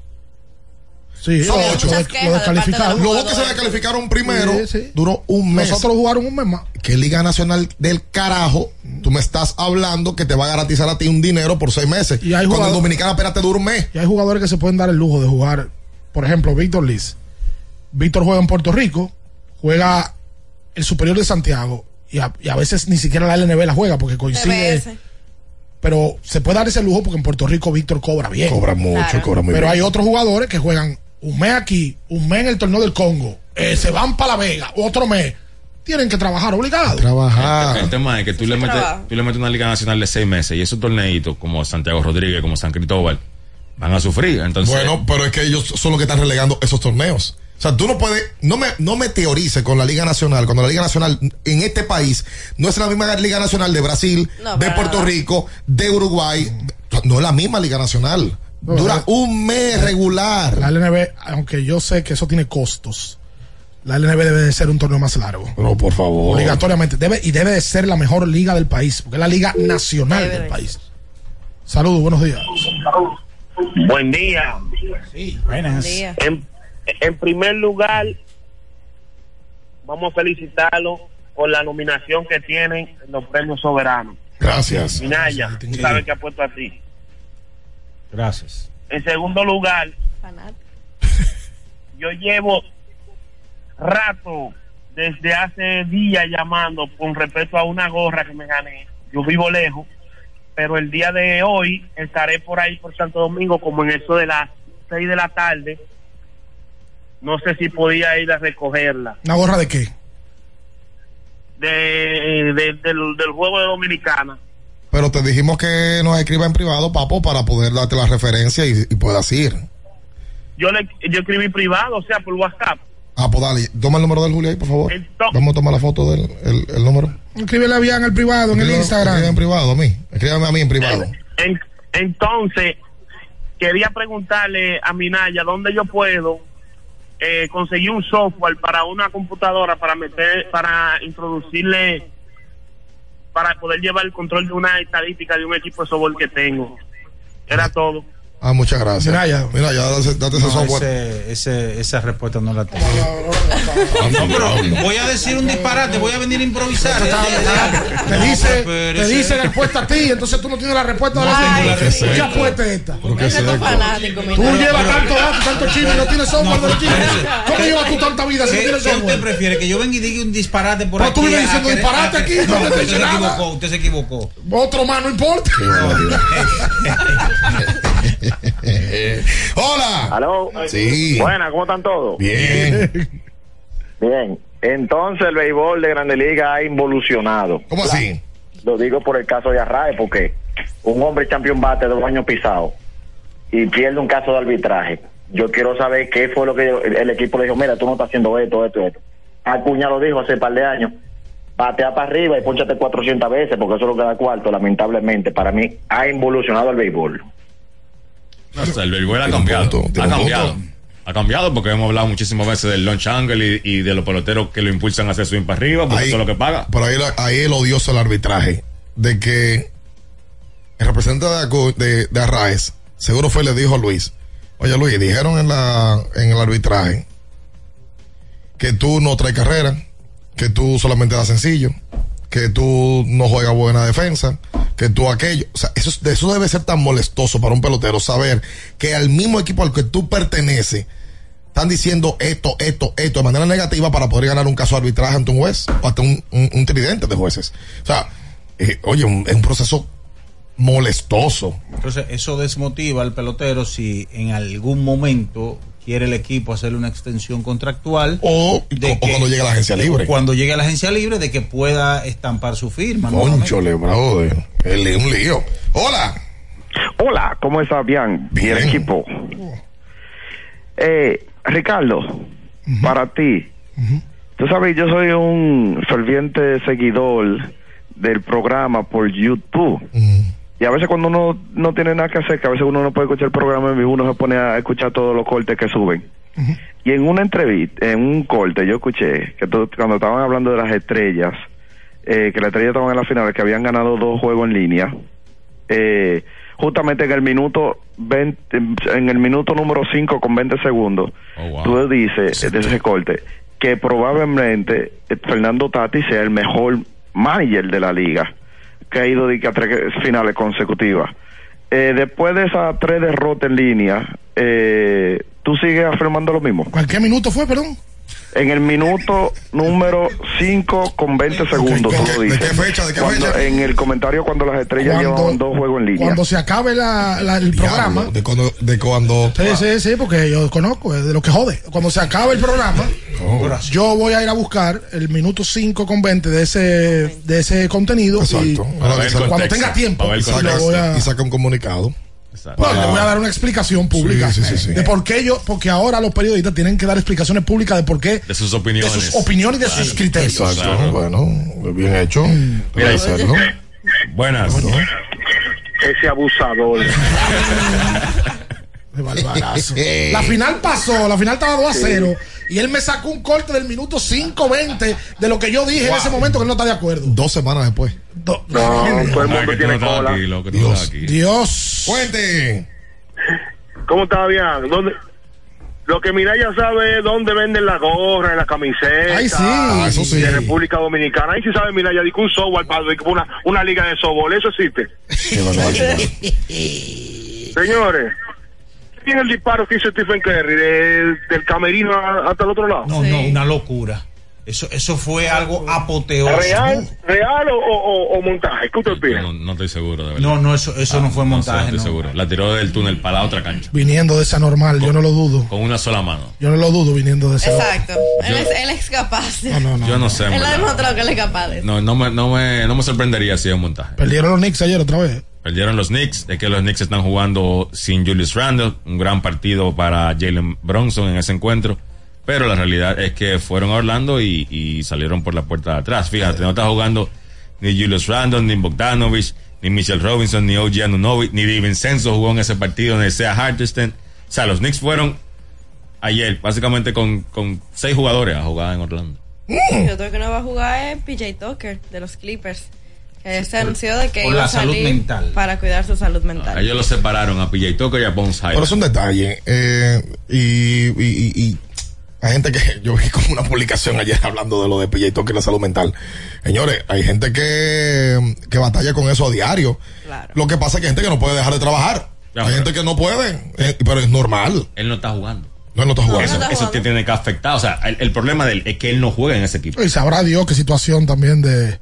Sí, Son ocho. lo- lo descalificaron. Los dos que se descalificaron primero, Sí, sí. duró un mes. Nosotros jugaron un mes más. ¿Qué Liga Nacional del carajo? Tú me estás hablando que te va a garantizar a ti un dinero por seis meses. Y hay Cuando en jugador- Dominicana apenas te dura un mes. Y hay jugadores que se pueden dar el lujo de jugar. Por ejemplo, Víctor Liz. Víctor juega en Puerto Rico, juega el superior de Santiago y a, y a veces ni siquiera la LNB la juega porque coincide. TBS. pero se puede dar ese lujo porque en Puerto Rico Víctor cobra bien. Cobra mucho, Claro. cobra muy Pero bien. hay otros jugadores que juegan un mes aquí, un mes en el torneo del Congo, eh, se van para La Vega, otro mes. Tienen que trabajar obligado. Trabajar. El tema es que tú le, metes, tú le metes una liga nacional de seis meses y esos torneitos como Santiago Rodríguez, como San Cristóbal, van a sufrir. Entonces, Bueno, pero es que ellos son los que están relegando esos torneos. O sea, tú no puedes, no me, no me teorices con la Liga Nacional, cuando la Liga Nacional en este país no es la misma Liga Nacional de Brasil, No, de Puerto nada. Rico, de Uruguay. No es la misma Liga Nacional. No, Dura la- un mes regular. La LNB, aunque yo sé que eso tiene costos, la LNB debe de ser un torneo más largo. No, por favor. Obligatoriamente. Debe, y debe de ser la mejor liga del país, porque es la liga nacional del país. Saludos, buenos días. Buen día. Sí, buenas. En, en primer lugar, vamos a felicitarlo por la nominación que tienen en los premios soberanos. Gracias. Minaya, tú sabes que ha puesto a ti. Gracias. En segundo lugar, yo llevo rato desde hace días llamando con respecto a una gorra que me gané. Yo vivo lejos, pero el día de hoy estaré por ahí por Santo Domingo como en eso de las 6 de la tarde. No sé si podía ir a recogerla. ¿Una gorra de qué? De, de- del, del juego de Dominicana. Pero te dijimos que nos escriba en privado, papo, para poder darte la referencia y, y puedas ir. Yo le yo escribí privado, o sea, por WhatsApp. Ah, pues dale, toma el número del Julio ahí, por favor. Entonces- Vamos a tomar la foto del el, el número. Escríbele bien en el privado, en el Instagram. escríbeme en privado a mí. Escríbeme a mí en privado. En- entonces, quería preguntarle a Minaya dónde yo puedo eh, conseguir un software para una computadora para meter, para introducirle, para poder llevar el control de una estadística de un equipo de software que tengo. Era todo. Ah, muchas gracias. Mira ya. Mira ya, date, date ese No, software. ese- ese- esa respuesta no la tengo. No, pero voy a decir un disparate, voy a venir a improvisar. Te dice, te dice la respuesta a ti, entonces tú no tienes la respuesta de la sí. ¿Qué apuesta es esta? ¿Por qué Ese es tu fanático, mi Tú llevas tanto datos, tanto chino y no tienes software de los chinos. ¿Cómo ¿Qué- llevas tú tanta vida si no ¿Qué, tienes qué usted software? prefiere? ¿Que yo venga y diga un disparate por Pero aquí? tú vives a diciendo disparate aquí, No, usted se equivocó, usted se equivocó. Otro más, no importa. Hola. ¿Aló? Sí. Buena, ¿cómo están todos? Bien. Bien. Entonces el béisbol de Grande Liga ha involucionado. ¿Cómo así? Lo digo por el caso de Arrae, porque un hombre campeón bate dos años pisado y pierde un caso de arbitraje. Yo quiero saber qué fue lo que el el equipo le dijo, mira, tú no estás haciendo esto, esto, esto. Acuña lo dijo hace un par de años. Batea para arriba y ponchate 400 veces, porque eso es lo que da cuarto, lamentablemente. Para mí ha involucionado el béisbol. O sea, el béisbol ha cambiado. punto, ha cambiado. punto. Ha cambiado porque hemos hablado muchísimas veces del launch angle y, y de los peloteros que lo impulsan a hacer swing para arriba, porque Ahí- eso es lo que paga. Pero ahí, ahí el odioso del arbitraje. De que el representante de, de, de Arraez, seguro fue y le dijo a Luis, oye Luis, dijeron en, la, en el arbitraje que tú no traes carrera, que tú solamente das sencillo, que tú no juegas buena defensa, que tú aquello. O sea, eso, es- eso debe ser tan molestoso para un pelotero saber que al mismo equipo al que tú perteneces están diciendo esto, esto, esto de manera negativa para poder ganar un caso de arbitraje ante un juez o hasta un, un- tridente de jueces. O sea, eh, oye, es un proceso molestoso. Entonces, eso desmotiva al pelotero si en algún momento quiere el equipo hacerle una extensión contractual o, o cuando llegue a la agencia libre. cuando llegue a la agencia libre de que pueda estampar su firma. Conchole, brother. Es un lío. Hola. Hola, ¿cómo estás? Bien, bien equipo. Eh, Ricardo, para ti, tú sabes, yo soy un ferviente seguidor del programa por YouTube. Y a veces cuando uno no tiene nada que hacer, que a veces uno no puede escuchar el programa en vivo, uno se pone a escuchar todos los cortes que suben. Y en una entrevista, en un corte, yo escuché que tú- cuando estaban hablando de las estrellas, eh, que las estrellas estaban en la final, que habían ganado dos juegos en línea, eh, justamente en el minuto 20, en el minuto número 5 con 20 segundos, tú dices de ese corte que probablemente Fernando Tati sea el mejor manager de la liga, que ha ido a tres finales consecutivas. Eh, después de esas tres derrotas en línea, eh, ¿tú sigues afirmando lo mismo? ¿Cualquier minuto fue, perdón? En el minuto número 5 con 20 segundos, tú lo dices. ¿De qué fecha? ¿De qué Cuando- fecha? En el comentario cuando las estrellas Cuando- llevaban dos juegos en línea. Cuando se acabe la- la- el programa. De cuando. De cuando Sí, sí, sí, porque yo conozco, es de lo que jode. Cuando se acabe el programa, yo voy a ir a buscar el minuto 5 con 20 de ese, de ese contenido. Y ver el cuando contexto. tenga tiempo, Para ver el sí, lo contexto. voy a- Y saca un comunicado. Bueno, le voy a dar una explicación pública Sí, sí, sí, sí. de por qué yo, porque ahora los periodistas tienen que dar explicaciones públicas de por qué, De sus opiniones. de sus opiniones y de sus criterios. Exacto. Bueno, bien hecho. Mira, serlo. Buenas. Ese abusador. De barbarazo. La final pasó, la final estaba 2 a 0 y él me sacó un corte del minuto 5-20 de lo que yo dije en ese momento que él no está de acuerdo. Dos semanas después. No, todo el mundo tiene cola. Dios. Dios. Fuente. ¿Cómo está bien? ¿Dónde? Lo que Miraya sabe es dónde venden la gorra, la camiseta. Ay, sí. Ah, eso sí. De República Dominicana. Ahí sí sabe Miraya, dice un softball para una, una liga de softball. Eso existe. Señores, ¿qué tiene el disparo que hizo Stephen Curry de- del camerino a- hasta el otro lado? No, no, una locura. Eso, eso fue algo apoteósico. ¿Real, real o, o- o- o montaje? ¿Qué usted opina? No, no estoy seguro, de verdad. No, no, eso, eso no fue montaje. estoy no. seguro. La tiró del túnel para la otra cancha. Viniendo de esa normal, yo no lo dudo. Con una sola mano. Yo no lo dudo viniendo de esa Exacto. Él es, él es capaz. No, no, no. Yo no sé. Él ha demostrado que él es capaz de eso. No, no me, no me, no me sorprendería si es un montaje. Perdieron los Knicks ayer otra vez. Perdieron los Knicks, de que los Knicks están jugando sin Julius Randle, un gran partido para Jalen Bronson en ese encuentro. Pero la realidad es que fueron a Orlando y, salieron por la puerta de atrás. Fíjate, no está jugando ni Julius Randle, ni Bogdanovich, ni Mitchell Robinson, ni OG Anunovic, ni Di Vincenzo jugó en ese partido, ni sea Hartenstein. O sea, los Knicks fueron ayer, básicamente con, seis jugadores a jugar en Orlando. Y otro que no va a jugar es PJ Tucker de los Clippers. Se anunció de que por iba la a salud salir mental. para cuidar su salud mental. Ellos los separaron a PJ Tucker y a Hyde. Pero es un detalle. eh, y, y, y, y hay gente que yo vi como una publicación ayer hablando de lo de PJ Tucker y la salud mental. Señores, hay gente que, que batalla con eso a diario. Lo que pasa es que hay gente que no puede dejar de trabajar. hay gente que no puede, eh, pero es normal. Él no está jugando. No, él no está jugando. Eso, eso te tiene que afectar. O sea, el, el problema de él es que él no juega en ese equipo. Y sabrá Dios qué situación también de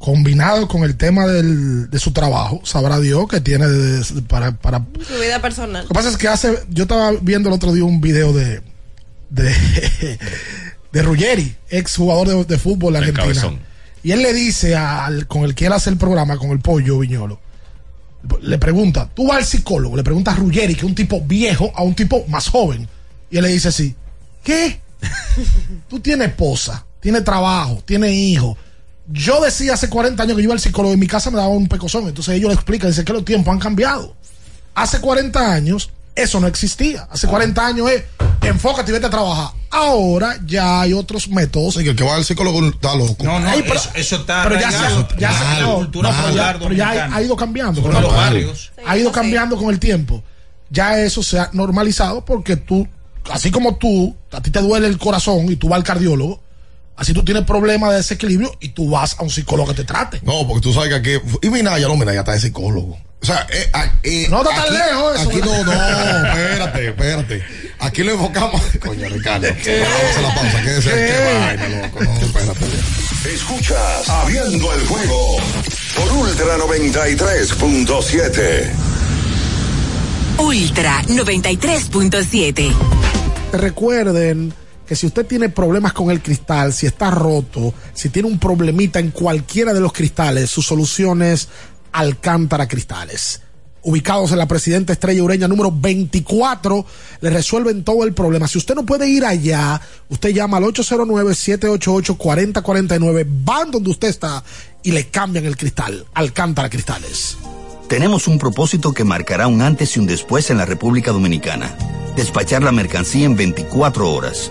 combinado con el tema del, de su trabajo, sabrá Dios que tiene de- de- para, para Su vida personal. Lo que pasa es que hace, yo estaba viendo el otro día un video de de, de Ruggeri, ex jugador de, de fútbol El argentino. cabezón. Y él le dice al con el que él hace el programa, con el pollo Viñolo, le pregunta, tú vas al psicólogo, le pregunta a Ruggeri, que es un tipo viejo, a un tipo más joven. Y él le dice así, ¿qué? Tú tienes esposa, tienes trabajo, tienes hijos. Yo decía hace 40 años que yo iba al psicólogo y en mi casa me daba un pecozón. Entonces ellos le explican, dicen que los tiempos han cambiado. Hace 40 años eso no existía. Hace 40 años es enfócate y vete a trabajar. Ahora ya hay otros métodos. Y que el que va al psicólogo está loco. No, no, Ay, pero- eso, eso está pero ya se, ya se- Mal, no, cultura no, pero pero ya ha, ido cambiando. Sobre con los el- barrios. Ha ido cambiando con el tiempo. Ya eso se ha normalizado porque tú, así como tú, a ti te duele el corazón y tú vas al cardiólogo, así tú tienes problemas de desequilibrio y tú vas a un psicólogo que te trate. No, porque tú sabes que aquí. Y Minaya, no, Minaya está de psicólogo. O sea, eh, eh, No está tan lejos eso. Aquí no, no, espérate, espérate. Aquí lo enfocamos. Coño, Ricardo. Vamos a la pausa. Quédese. Qué vaina, loco. No, espérate. Escuchas Abriendo el juego por Ultra 93.7. Ultra 93.7. Recuerden que si usted tiene problemas con el cristal, si está roto, si tiene un problemita en cualquiera de los cristales, su solución es Alcántara Cristales. Ubicados en la Presidenta Estrella Ureña número 24, le resuelven todo el problema. Si usted no puede ir allá, usted llama al 809-788-4049, van donde usted está y le cambian el cristal. Alcántara Cristales. Tenemos un propósito que marcará un antes y un después en la República Dominicana. Despachar la mercancía en 24 horas.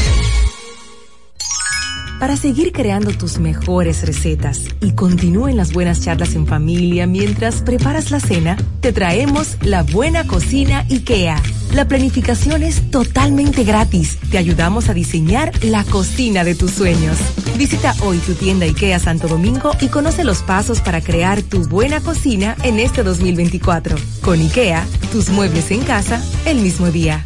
Para seguir creando tus mejores recetas y continúen las buenas charlas en familia mientras preparas la cena, te traemos la buena cocina IKEA. La planificación es totalmente gratis. Te ayudamos a diseñar la cocina de tus sueños. Visita hoy tu tienda IKEA Santo Domingo y conoce los pasos para crear tu buena cocina en este 2024. Con IKEA, tus muebles en casa el mismo día.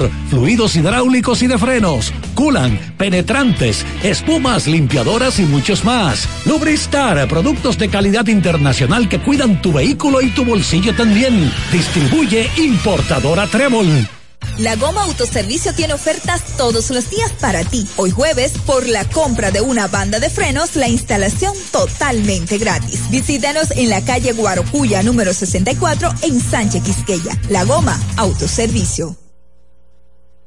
fluidos hidráulicos y de frenos, culan, penetrantes, espumas, limpiadoras y muchos más. Lubristar, productos de calidad internacional que cuidan tu vehículo y tu bolsillo también. Distribuye importadora Trébol. La Goma Autoservicio tiene ofertas todos los días para ti. Hoy jueves, por la compra de una banda de frenos, la instalación totalmente gratis. Visítanos en la calle Guarocuya número 64 en Sánchez Quisqueya. La Goma Autoservicio.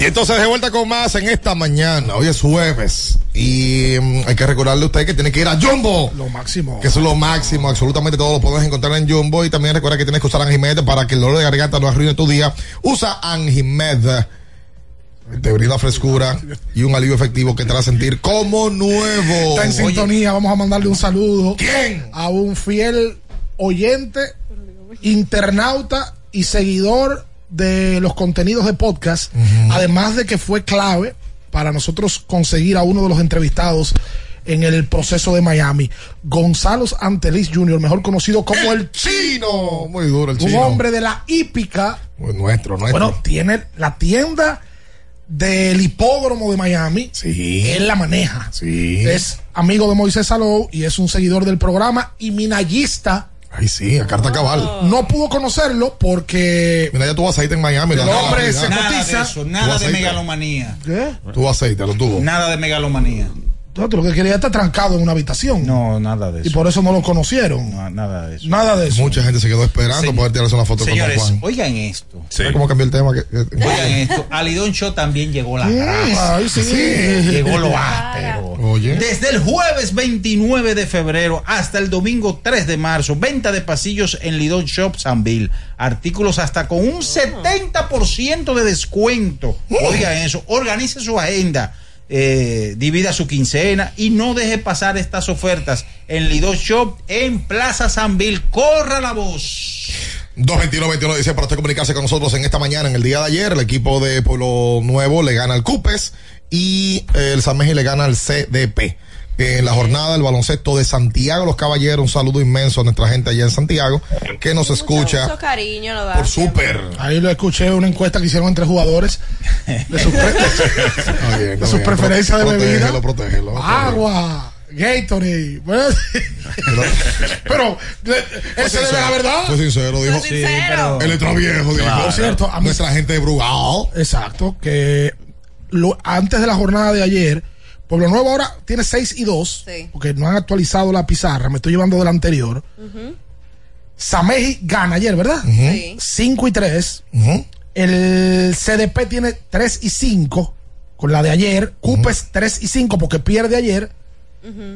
Y entonces de vuelta con más en esta mañana. Hoy es jueves. Y mm, hay que recordarle a usted que tiene que ir a Jumbo. Lo máximo. Que eso es lo máximo. Absolutamente todo lo puedes encontrar en Jumbo. Y también recuerda que tienes que usar Anjimed para que el dolor de garganta no arruine tu día. Usa Anjimed. Te brinda frescura y un alivio efectivo que te hará sentir como nuevo. Está en Oye, sintonía. Vamos a mandarle un saludo. ¿Quién? A un fiel oyente, internauta y seguidor de los contenidos de podcast. Además de que fue clave para nosotros conseguir a uno de los entrevistados en el proceso de Miami, Gonzalo Antelis Jr., mejor conocido como el Chino. Muy duro el Un chino. hombre de la hípica. Pues nuestro, nuestro. Bueno, tiene la tienda del hipódromo de Miami. Sí. Él la maneja. Sí. Es amigo de Moisés Salou y es un seguidor del programa y minallista. Ay, sí, a carta cabal. No pudo conocerlo porque. Mira, ya tuvo aceite en Miami. El hombre se la- Nada de cotiza. eso, nada de megalomanía. ¿Qué? Tuvo aceite, lo tuvo. Nada de megalomanía. Tú lo que quería estar trancado en una habitación. No, nada de Y eso. por eso no lo conocieron. No, nada de eso. Nada de eso. Mucha gente se quedó esperando Sí. poder tirarse una foto Señores, con Juan. oigan esto. ¿Sabes cómo cambió el tema? Que- que- Oigan esto. A Lidón Show también llegó la grasa. ay, sí. Llegó lo áspero. Oye. Desde el jueves 29 de febrero hasta el domingo 3 de marzo, venta de pasillos en Lidón Shop Sanville. Artículos hasta con un 70% de descuento. Oigan eso, organice su agenda. Eh, divida su quincena y no deje pasar estas ofertas en Lidón Shop en Plaza Sanville. Corra la voz. 221-21 dice para usted comunicarse con nosotros en esta mañana, en el día de ayer, el equipo de Pueblo Nuevo le gana al Cupes y el San Meji le gana al CDP. En la jornada del baloncesto de Santiago, los caballeros, un saludo inmenso a nuestra gente allá en Santiago que nos escucha Mucho cariño lo da. por súper. Ahí lo escuché una encuesta que hicieron entre jugadores de sus, pre- de sus preferencias de Protégelo, bebida. protégelo. Agua, Gatorade. Bueno, pero ese debe sincero, la verdad. Fue sincero, dijo. Fue sincero. El letra viejo, dijo. Por cierto, a mí- Nuestra gente de Brugal. Exacto, que lo, antes de la jornada de ayer, Pueblo Nuevo ahora tiene 6 y 2, Sí. porque no han actualizado la pizarra, me estoy llevando de la anterior. Ujú. Sameji gana ayer, ¿verdad? Sí. 5 y 3. Ujú. El CDP tiene 3 y 5 con la de ayer. Cupes 3 y 5 porque pierde ayer.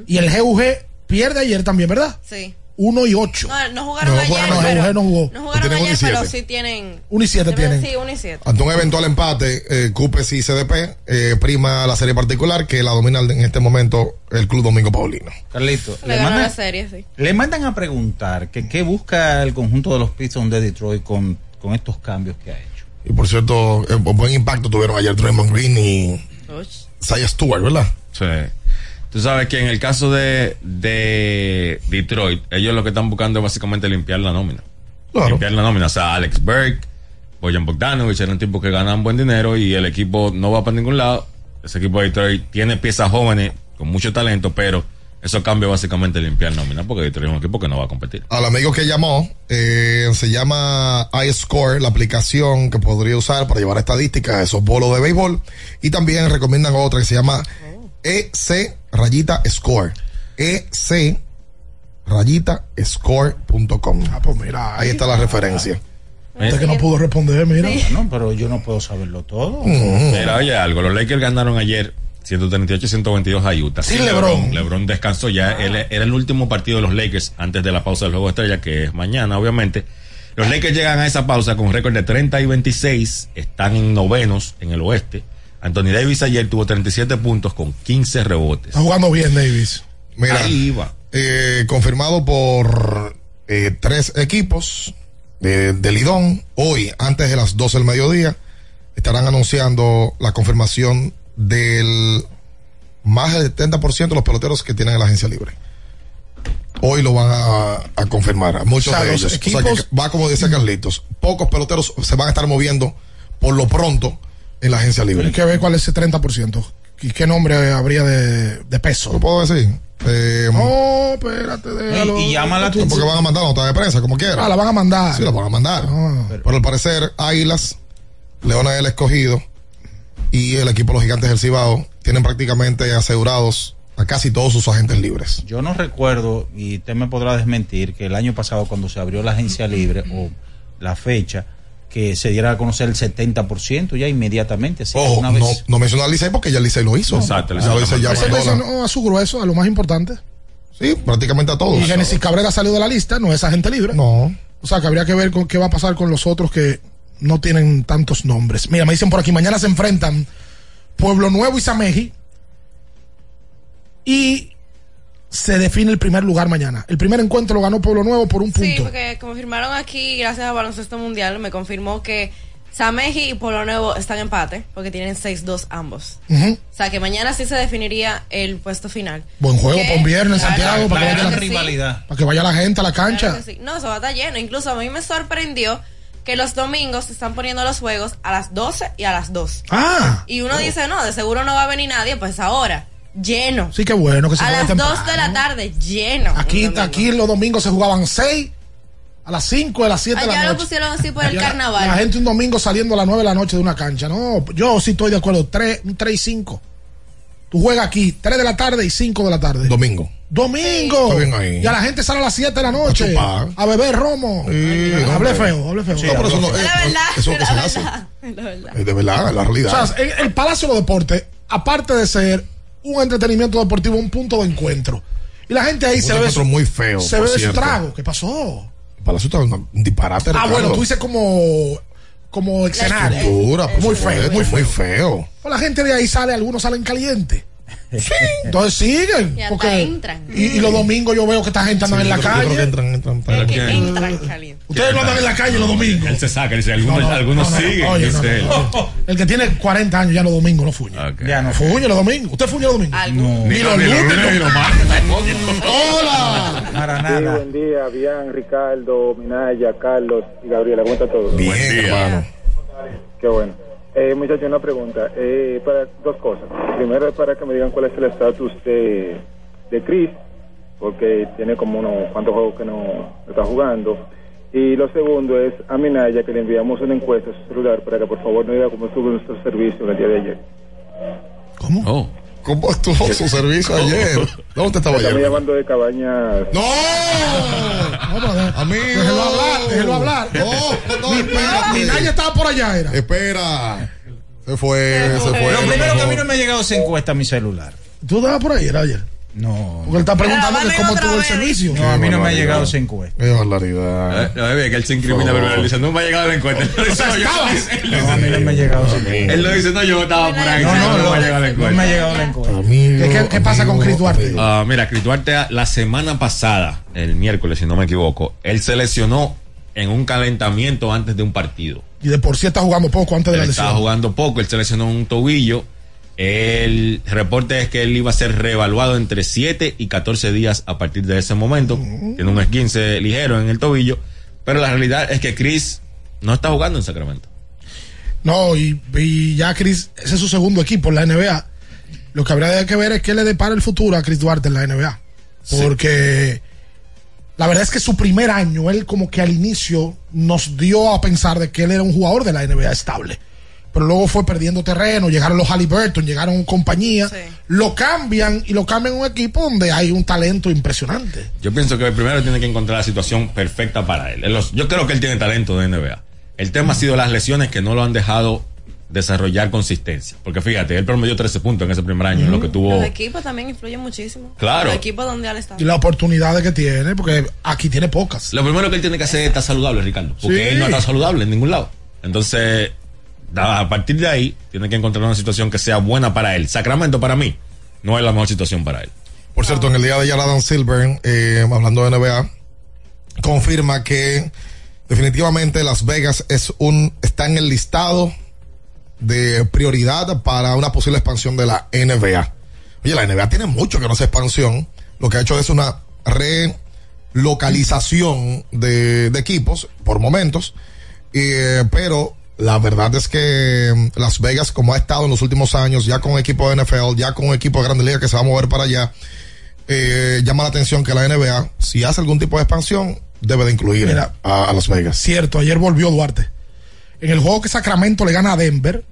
Y el GUG pierde ayer también, ¿verdad? Sí. 1 y 8. No, no jugaron No, ayer, no, pero, no jugó. no jugaron ayer, y pero sí tienen. 1 y 7 tienen. Sí, 1 y 7. Ante un eventual empate, eh, Cupes y CDP eh, prima la serie particular que la domina en este momento el Club Domingo Paulino. Carlito, Le le ganó la mandan, serie, sí. le mandan a preguntar que qué busca el conjunto de los Pistons de Detroit con, con estos cambios que ha hecho. Y por cierto, eh, buen impacto tuvieron ayer Draymond Green y Saya Stewart, ¿verdad? Sí. Tú sabes que en el caso de, de Detroit, ellos lo que están buscando es básicamente limpiar la nómina. Claro. Limpiar la nómina. O sea, Alex Berg, Bojan Bogdanovich eran tipos que ganan buen dinero y el equipo no va para ningún lado. Ese equipo de Detroit tiene piezas jóvenes con mucho talento, pero eso cambia básicamente limpiar nómina porque Detroit es un equipo que no va a competir. Al amigo que llamó, eh, se llama iScore, la aplicación que podría usar para llevar estadísticas de esos bolos de béisbol. Y también recomiendan otra que se llama EC rayita score. EC rayita score.com. Ah, pues mira. Ahí está la referencia. Usted que no pudo responder, mira. No, pero yo no puedo saberlo todo. Mira, oye algo, los Lakers ganaron ayer 138-122 a Utah. Sin Sin LeBron. LeBron descansó ya. Él era el último partido de los Lakers antes de la pausa del juego de estrella, que es mañana, obviamente. Los Lakers llegan a esa pausa con récord de 30 y 26. Están en novenos en el oeste. Anthony Davis ayer tuvo 37 puntos con 15 rebotes. Está jugando bien, Davis. Mira, Ahí iba. eh, confirmado por eh, tres equipos de, de Lidón. Hoy, antes de las 12 del mediodía, estarán anunciando la confirmación del más del 70% de los peloteros que tienen en la agencia libre. Hoy lo van a, a confirmar, muchos O sea, de los ellos. O sea, equipos- que va como decía Carlitos, pocos peloteros se van a estar moviendo por lo pronto en la agencia libre. Hay que ver cuál es ese 30%. ¿Y qué nombre habría de, de peso? ¿Lo puedo decir? Eh, No, espérate, déjalo. Y- y llámala tú. porque van a mandar nota de prensa, como quiera. Ah, la van a mandar. Sí, la van a mandar. Ah. Pero al parecer, Águilas, Leones del Escogido y el equipo de los Gigantes del Cibao tienen prácticamente asegurados a casi todos sus agentes libres. Yo no recuerdo, y usted me podrá desmentir, que el año pasado cuando se abrió la agencia libre o la fecha, que se diera a conocer el 70% ya inmediatamente. así que Ojo, una no, vez- no mencionó al Licey porque ya el Licey lo hizo. Exacto, Ya Licey ya mencionó a su grueso, a lo más importante. Sí, prácticamente a todos. Y Genesis Cabrera salió de la lista, no es agente libre. No. O sea, que habría que ver con qué va a pasar con los otros que no tienen tantos nombres. Mira, me dicen por aquí, mañana se enfrentan Pueblo Nuevo y Sameji. Y se define el primer lugar mañana. El primer encuentro lo ganó Pueblo Nuevo por un Sí, punto. porque confirmaron aquí, gracias a Baloncesto Mundial, me confirmó que Sameji y Polo Nuevo están en empate, porque tienen 6-2 ambos. O sea que mañana sí se definiría el puesto final. Buen juego un viernes Claro, Santiago, para, claro que vaya la, sí. para que vaya la gente a la cancha. Que sí. No, eso va a estar lleno. Incluso a mí me sorprendió que los domingos se están poniendo los juegos a las 12 y a las 2. Ah. Y uno dice, no, de seguro no va a venir nadie, pues ahora, lleno. Sí, qué bueno que se a las temprano. 2 de la tarde, lleno. Aquí, aquí los domingos se jugaban 6, a las 5, a las 7 de la noche. lo pusieron así por el Ya, carnaval. La gente un domingo saliendo a las 9 de la noche de una cancha. No, yo sí estoy de acuerdo. 3, 3 y 5. Tú juegas aquí 3 de la tarde y 5 de la tarde. Domingo. Domingo. Está bien ahí. Y a la gente sale a las 7 de la noche. chupar. A beber romo. Sí, hablé feo, hablé feo. Sí, No, pero eso no es- La verdad, eso es lo que la se hace. verdad, la verdad. Es de verdad, la O realidad. sea, el, el Palacio de los Deportes, aparte de ser un entretenimiento deportivo, un punto de encuentro. Y la gente ahí Un se ve. encuentro muy feo, Se ve su trago. ¿Qué pasó? Palacio está un disparate. Ah, Ricardo. bueno, tú dices como. Como escenario. Estructura, muy feo, muy feo. muy feo. Pues la gente de ahí sale, algunos salen calientes. Entonces siguen. Y porque, entran. Y, y los domingos yo veo que esta gente anda en la yo calle. creo que entran, entran para- Que entran. Ustedes no andan en la calle los domingos. Él se saca, dice, algunos, No, no, algunos no, no, siguen, oye. El que tiene 40 años ya los domingos no fuñe. Ya no fuñe los domingos. ¿Usted fuñe los domingos? No. Ni los lunes, ni los martes. Hola. Para nada. buen día, bien, Ricardo, Minaya, Carlos y Gabriela. ¿Cómo está todo? Bien, hermano. Qué bueno. Eh, muchachos, una pregunta. Eh, para dos cosas. Primero es para que me digan cuál es el estatus de, de Chris, porque tiene como unos cuantos juegos que no, no está jugando. Y lo segundo es a Minaya, que le enviamos una encuesta a su celular para que por favor nos diga cómo estuvo nuestro servicio el día de ayer. Oh. ¿Cómo estuvo su servicio ayer? ¿Dónde te estaba ayer? llamando de Cabañas. ¡No! Amigo. Déjelo hablar, déjelo hablar. No, no, Mi- espérate. Mi Naya estaba por allá, era. Espera. Se fue, se fue. Lo primero que a mí no me ha llegado esa encuesta a mi celular. ¿Tú estabas por ahí, era ayer? No. Porque él está preguntando que cómo estuvo el servicio. No, a mí no me ha llegado esa encuesta. Qué barbaridad. Eh, No, es que él se incrimina dice, no me ha llegado la encuesta. Él lo dice, no, a mí no me ha llegado esa encuesta. Él lo dice, no, yo estaba por ahí. No, no, me no, ha llegado la no me ha encuesta. llegado la encuesta. ¿Qué, pasa con Chris Duarte? Ah, mira, Chris Duarte la semana pasada, el miércoles, si no me equivoco, él se lesionó en un calentamiento antes de un partido. Y de por sí está jugando poco antes de la Él estaba lesión. jugando poco, él se lesionó un tobillo. El reporte es que él iba a ser reevaluado entre 7 y 14 días a partir de ese momento. Tiene un esguince ligero en el tobillo. Pero la realidad es que Chris no está jugando en Sacramento. No, y, y ya Chris, ese es su segundo equipo en la NBA. Lo que habría de que ver es qué le depara el futuro a Chris Duarte en la NBA. Porque la verdad es que su primer año, él como que al inicio nos dio a pensar de que él era un jugador de la NBA estable. Pero luego fue perdiendo terreno, llegaron los Halliburton, llegaron compañía, lo cambian y lo cambian un equipo donde hay un talento impresionante. Yo pienso que primero tiene que encontrar la situación perfecta para él. Yo creo que él tiene talento de NBA. El tema ha sido las lesiones que no lo han dejado desarrollar consistencia. Porque fíjate, él promedió 13 puntos en ese primer año, lo que tuvo... Los equipos también influyen muchísimo. Claro. Los equipos donde él está. Y las oportunidades que tiene, porque aquí tiene pocas. Lo primero que él tiene que hacer es estar saludable, Ricardo. Porque Sí. él no está saludable en ningún lado. Entonces, a partir de ahí, tiene que encontrar una situación que sea buena para él. Sacramento, para mí, no es la mejor situación para él. Por cierto, en el día de ayer Adam Silver, eh, hablando de NBA, confirma que definitivamente Las Vegas es un está en el listado de prioridad para una posible expansión de la NBA. Oye, la NBA tiene mucho que no hace expansión. Lo que ha hecho es una relocalización de, equipos por momentos. Eh, pero la verdad es que mm, Las Vegas, como ha estado en los últimos años, ya con equipo de NFL, ya con un equipo de Grande Liga que se va a mover para allá, eh, llama la atención que la NBA, si hace algún tipo de expansión, debe de incluir Mira. a, a Las Vegas. Cierto, ayer volvió Duarte. En el juego que Sacramento le gana a Denver,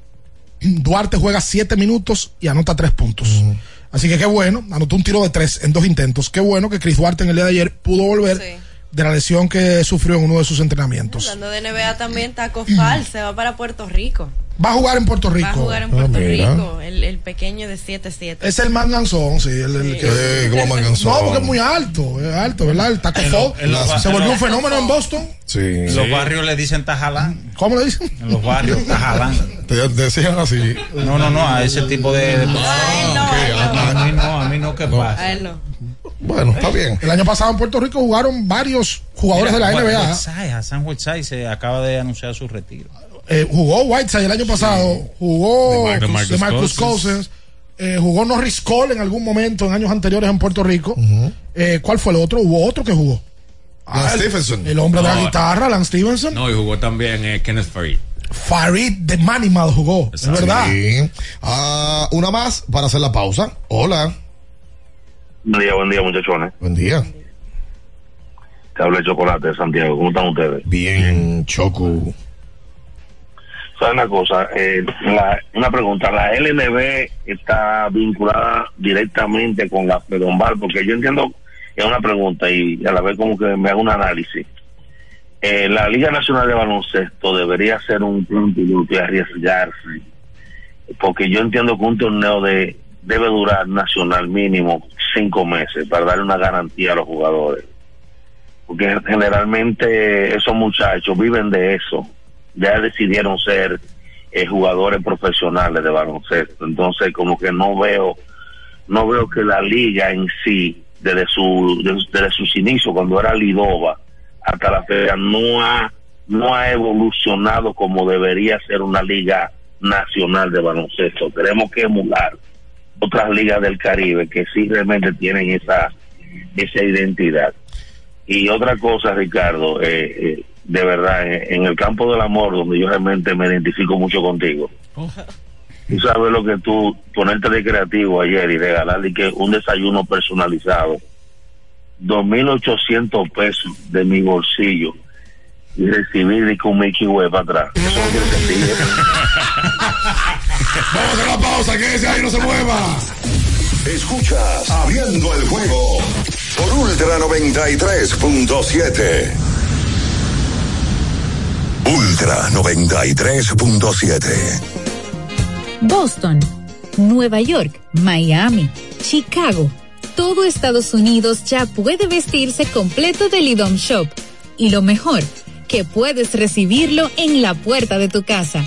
Duarte juega siete minutos y anota tres puntos. Así que qué bueno, anotó un tiro de tres en dos intentos. Qué bueno que Chris Duarte en el día de ayer pudo volver de la lesión que sufrió en uno de sus entrenamientos. Hablando de NBA también, Taco Fall se va para Puerto Rico. Va a jugar en Puerto Rico. Va a jugar en Ah, Puerto. Rico, el, el pequeño de 7-7. Es el manganzón, sí. El, el que, Eh, como manganzón. No, porque es muy alto, es alto, ¿verdad? El Taco Fall se volvió un fenómeno en Boston. Sí. En los barrios le dicen tajalán. ¿Cómo le dicen? En los barrios, tajalán. Te decían así. No, no, no, a ese tipo de. de- a mí no, a mí no, ¿qué pasa? A él no. Bueno, está bien. El año pasado en Puerto Rico jugaron varios jugadores Mira, de la NBA. Whiteside, Hassan Whiteside se acaba de anunciar su retiro. Eh, jugó Whiteside el año pasado, jugó De Marcus- de Marcus Cousins. Eh, jugó Norris Cole en algún momento en años anteriores en Puerto Rico. Eh, ¿Cuál fue el otro? Hubo otro que jugó. Ah, el- Stephenson. El hombre de la guitarra, Lance Stevenson. No, y jugó también eh, Kenneth Farid. Farid de Manimal jugó. Es verdad. Sí. Ah, una más para hacer la pausa. Hola. Buen día, buen día, muchachones. Buen día. Te habla de Chocolate de Santiago. ¿Cómo están ustedes? Bien, Choco. ¿Saben una cosa? Eh, la- una pregunta. ¿La LNB está vinculada directamente con la Fedombal? Porque yo entiendo es una pregunta y a la vez como que me hago un análisis. Eh, la Liga Nacional de Baloncesto debería ser un plan piloto y arriesgarse. Porque yo entiendo que un torneo de debe durar nacional mínimo cinco meses para darle una garantía a los jugadores. Porque generalmente esos muchachos viven de eso. Ya decidieron ser eh, jugadores profesionales de baloncesto. Entonces, como que no veo, no veo que la liga en sí, desde su, desde, sus inicios, cuando era Lidova, hasta la fecha, no ha, no ha evolucionado como debería ser una liga nacional de baloncesto. Tenemos que emular otras ligas del Caribe que sí realmente tienen esa, esa identidad. Y otra cosa, Ricardo, eh, eh, de verdad, en, en el campo del amor, donde yo realmente me identifico mucho contigo, tú sabes lo que tú, ponerte de creativo ayer y regalarle que un desayuno personalizado, 2.800 pesos de mi bolsillo y recibir de un Mickey Way para atrás. Eso no tiene sentido. Vamos a hacer la pausa, quédese ahí, no se mueva. Escuchas Abriendo el juego por Ultra 93.7. Ultra 93.7. Boston, Nueva York, Miami, Chicago. Todo Estados Unidos ya puede vestirse completo del IDOM Shop. Y lo mejor, que puedes recibirlo en la puerta de tu casa.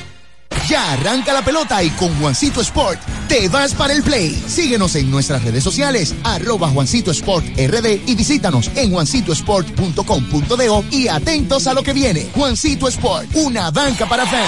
Ya arranca la pelota y con Juancito Sport te vas para el play. Síguenos en nuestras redes sociales, arroba Juancito Sport RD y visítanos en juancitosport.com.do y atentos a lo que viene. Juancito Sport, una banca para fans.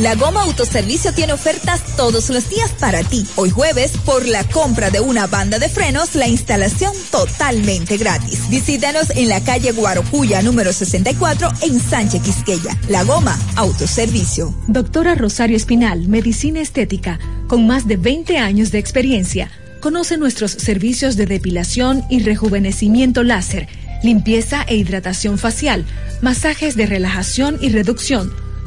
La Goma Autoservicio tiene ofertas todos los días para ti. Hoy jueves, por la compra de una banda de frenos, la instalación totalmente gratis. Visítanos en la calle Guarocuya número 64 en Sánchez Quisqueya. La Goma Autoservicio. Doctora Rosario Espinal, Medicina Estética, con más de 20 años de experiencia. Conoce nuestros servicios de depilación y rejuvenecimiento láser, limpieza e hidratación facial, masajes de relajación y reducción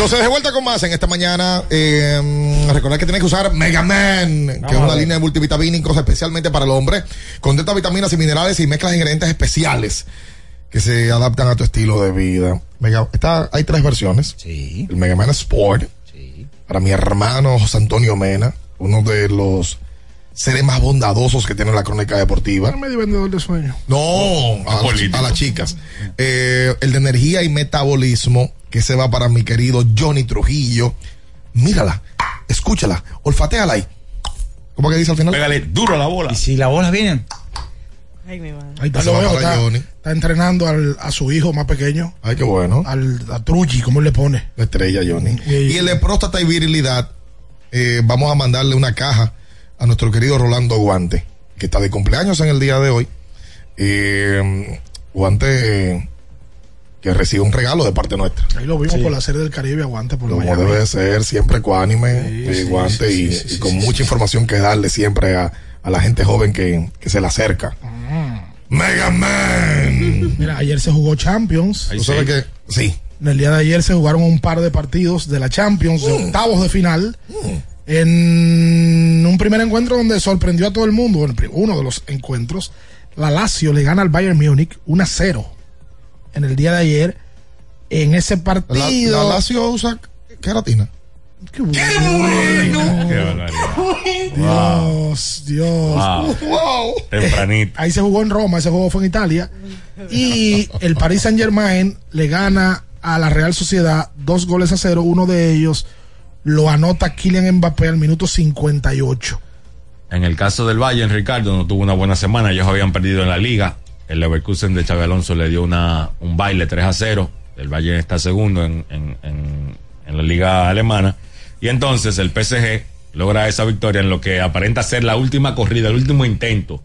Entonces, de vuelta con más en esta mañana. Eh, recordad que tienes que usar Mega Man, que Vamos es una línea de multivitamínicos especialmente para el hombre. Contenta vitaminas y minerales y mezclas de ingredientes especiales que se adaptan a tu estilo de vida. Mega, está, hay tres versiones. Sí. El Mega Man Sport. Para mi hermano José Antonio Mena, uno de los seres más bondadosos que tiene la crónica deportiva. medio vendedor de sueño. No, a, a las chicas. Eh, el de energía y metabolismo, que se va para mi querido Johnny Trujillo. Mírala, escúchala, olfateala ahí. ¿Cómo que dice al final? Pégale duro a la bola. Y si la bola viene. Ay, mi madre. Ahí está, lo veo, está, Johnny. está entrenando al- a su hijo más pequeño. Ay, qué bueno. Al, a Truji, ¿cómo él le pone? La estrella, Johnny. Y- Y el de próstata y virilidad, eh, vamos a mandarle una caja a nuestro querido Rolando Guante, que está de cumpleaños en el día de hoy. Eh, Guante, eh, que recibe un regalo de parte nuestra. Ahí lo vimos Sí. por la serie del Caribe, aguante por Como Miami. debe de ser, siempre ecuánime, eh, sí, guante sí, y, sí, sí, y con sí, mucha información que darle siempre a, a la gente joven que, que se le acerca. Mega Man. Mira, ayer se jugó Champions. Tú sabes que, sí. En el día de ayer se jugaron un par de partidos de la Champions, de octavos de final. En un primer encuentro donde sorprendió a todo el mundo, en uno de los encuentros, la Lazio le gana al Bayern Múnich 1 a 0 en el día de ayer. En ese La, partido. la Lazio usa queratina. Qué bueno. Qué barbaridad. Dios, Dios. Wow. Tempranito. Ahí se jugó en Roma, ese juego fue en Italia. Y el Paris Saint Germain le gana a la Real Sociedad dos goles a cero. Uno de ellos lo anota Kylian Mbappé al minuto 58. En el caso del Bayern, Ricardo no tuvo una buena semana. Ellos habían perdido en la liga. El Leverkusen de Xabi Alonso le dio una, un baile 3 a 0. El Bayern está segundo en, en- en- en la liga alemana. Y entonces el PSG logra esa victoria en lo que aparenta ser la última corrida, el último intento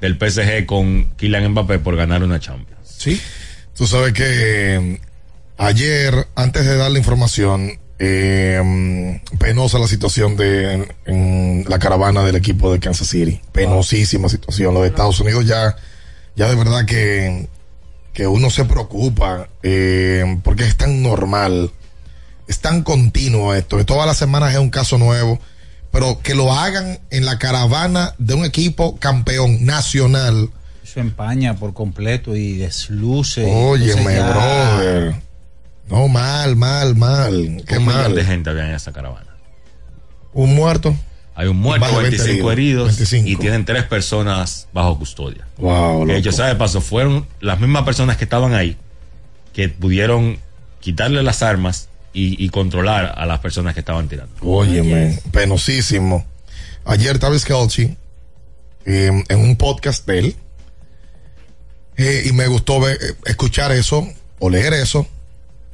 del PSG con Kylian Mbappé por ganar una Champions. Sí. Tú sabes que eh, ayer, antes de dar la información, eh, mm, penosa la situación de en, en la caravana del equipo de Kansas City. Penosísima situación. Los de Estados Unidos ya, ya de verdad que, que uno se preocupa eh, porque es tan normal, es tan continuo esto, que todas las semanas es un caso nuevo, pero que lo hagan en la caravana de un equipo campeón nacional. Eso empaña por completo y desluce. Óyeme, brother. No, mal, mal, mal. Qué Un millón mal. de gente había en esa caravana. Un muerto. Hay un muerto, Más de 20 25 heridos 25. y tienen tres personas bajo custodia. Wow, Que ellos, ¿sabe? Paso, fueron las mismas personas que estaban ahí que pudieron quitarle las armas y, y controlar a las personas que estaban tirando. Óyeme, penosísimo. Ayer Travis Kelce, eh, en un podcast de él, eh, y me gustó ver- eh, escuchar eso, o leer eso,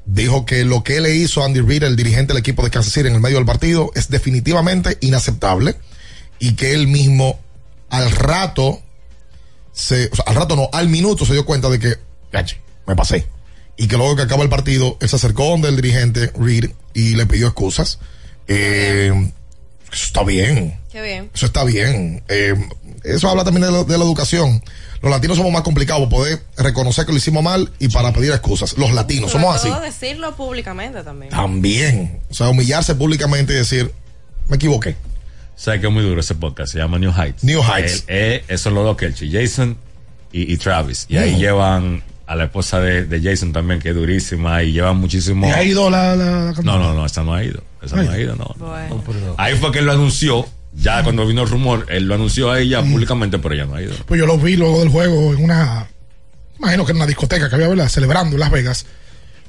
dijo que lo que le hizo Andy Reid, el dirigente del equipo de Kansas City en el medio del partido, es definitivamente inaceptable, y que él mismo al rato, se, al rato no, al minuto se dio cuenta de que, "Gache, me pasé. Y que luego que acaba el partido, él se acercó donde el dirigente Reed y le pidió excusas. Eh, eso está bien. Qué bien. Eso está bien. Eh, eso habla también de la, de la educación. Los latinos somos más complicados poder reconocer que lo hicimos mal y para pedir excusas. Los latinos Sobre somos así. todo decirlo públicamente también. También. O sea, humillarse públicamente y decir, me equivoqué. ¿Sabes que es muy duro ese podcast? Se llama New Heights. New Heights. Eh, eh, esos son los dos Kelchi, Jason y, y Travis. Y ahí Mm. llevan a la esposa de, de Jason también, que es durísima, y llevan muchísimo. ¿Y ha ido la, la, la No, no, no, esa no ha ido. Esa no ha ido, no. no. Ahí fue que él lo anunció. Ya cuando vino el rumor, él lo anunció a ella públicamente, pero ella no ha ido. Pues yo lo vi luego del juego en una. Imagino que en una discoteca que había, ¿verdad? Celebrando en Las Vegas.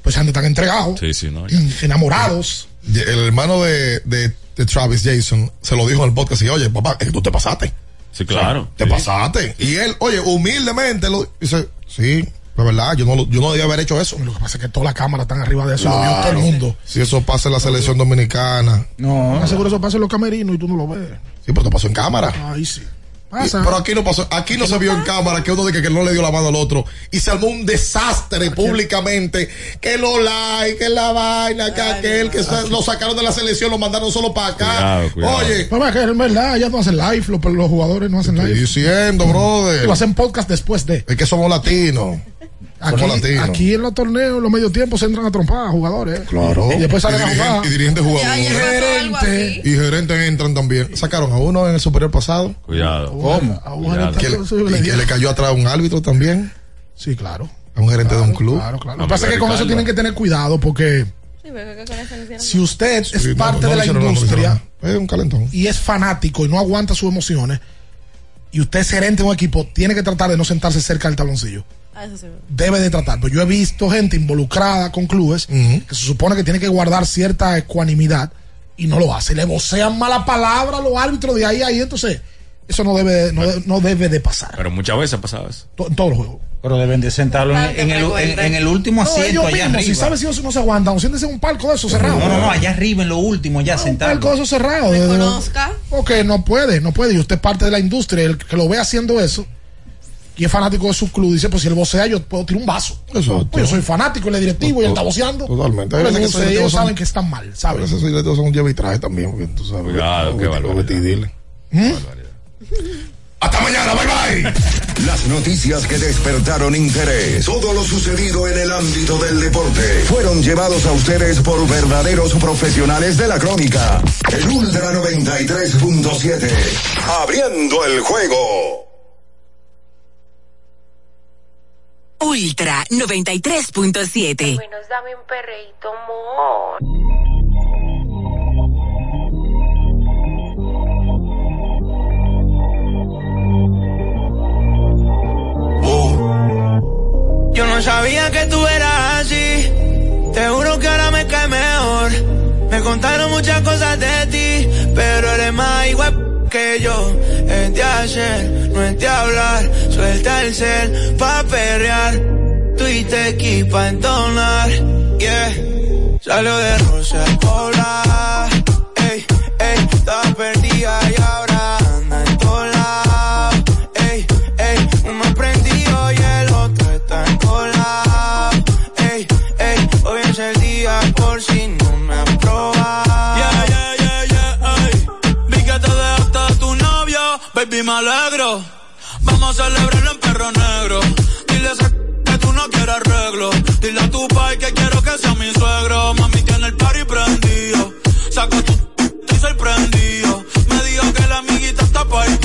Pues antes están entregados, Sí, sí, no. enamorados. El hermano de, de, de Travis Jason se lo dijo en el podcast y oye, papá, es que tú te pasaste. Sí, claro. Te pasaste. Y él, oye, humildemente lo dice, sí, de verdad, yo no, lo- yo no debía haber hecho eso. Lo que pasa es que toda la cámara están arriba de eso, lo vio Claro. todo el mundo. Si eso pasa en la selección dominicana. No. Más seguro eso pasa en los camerinos y tú no lo ves. Sí, pero te pasó en cámara. Ahí sí. Pasa. Pero aquí no pasó, aquí no se vio en cámara que uno dice que no le dio la mano al otro y se armó un desastre públicamente, que los likes, que la vaina, que aquel, que sa- lo sacaron de la selección, lo mandaron solo para acá. Cuidado, cuidado. Oye, Pero es que en verdad, ellas no hacen live, los, los jugadores no hacen estoy live. diciendo, brother, Lo hacen podcast después de. es que somos latinos. Aquí, en los torneos, los medios tiempos se entran a trompar a jugadores. ¿eh? Claro. Y después salen a dirigentes- jugar. Y dirigentes jugadores. Gerente. Y gerentes entran también. Sacaron a uno en el superior pasado. Cuidado. ¿Cómo? A un gerente Que le- y que le cayó atrás a un árbitro también. Sí, claro. A un gerente de un club. Claro, claro. Lo que pasa es que con eso tienen que tener cuidado porque si usted es parte no de la no industria nada. Es un calentón. y es fanático y no aguanta sus emociones y usted es gerente de un equipo, tiene que tratar de no sentarse cerca del tabloncillo. Ah, eso sí. Debe de tratar. Pero yo he visto gente involucrada con clubes que se supone que tiene que guardar cierta ecuanimidad y no lo hace. Le vocean mala palabra a los árbitros de ahí a ahí. Entonces, eso no debe, no, de- no debe de pasar. Pero muchas veces ha pasado eso. To- En todos los juegos. Pero deben de sentarlo en, en el, en, en el último No, asiento ellos allá mismos, arriba. si sabes si ellos no se aguantan, siéntese en un palco de esos cerrados. No, no, no, allá arriba en lo último, ya Un sentado. palco de esos cerrados. de- de- Porque no puede, no puede. Y usted es parte de la industria, el que lo ve haciendo eso y es fanático de su club, dice, pues si él vocea, yo puedo tirar un vaso. Exacto. Pues yo soy fanático, el directivo y él está voceando. Totalmente. Pero que esos ellos son- saben que están mal, A ¿sabes? veces esos directivos son un lleve y traje también. Porque tú sabes. Cuidado, qué barbaridad. Hasta mañana, bye bye. Las noticias que despertaron interés, todo lo sucedido en el ámbito del deporte, fueron llevados a ustedes por verdaderos profesionales de la crónica. El Ultra 93.7, abriendo el juego. Ultra 93.7. Menos dame un perreíto, amor. Yo no sabía que tú eras así. Te juro que ahora me cae mejor. Me contaron muchas cosas de ti, pero eres más igual que yo. Es de hacer, no es de hablar. Suelta el cel pa' perrear. Tú y equipa entonar. Yeah. Salió de Rosa Pola. Ey, ey, estaba perdida si no me han probado. Yeah, yeah, yeah, yeah, ey. Vi que te dejaste de tu novio, baby, me alegro. Vamos a celebrarlo en perro negro. Dile a que tú no quieres arreglo. Dile a tu pai que quiero que sea mi suegro. Mami tiene el party prendido. Saco tu estoy sorprendido. Me dijo que la amiguita está pa' ahí.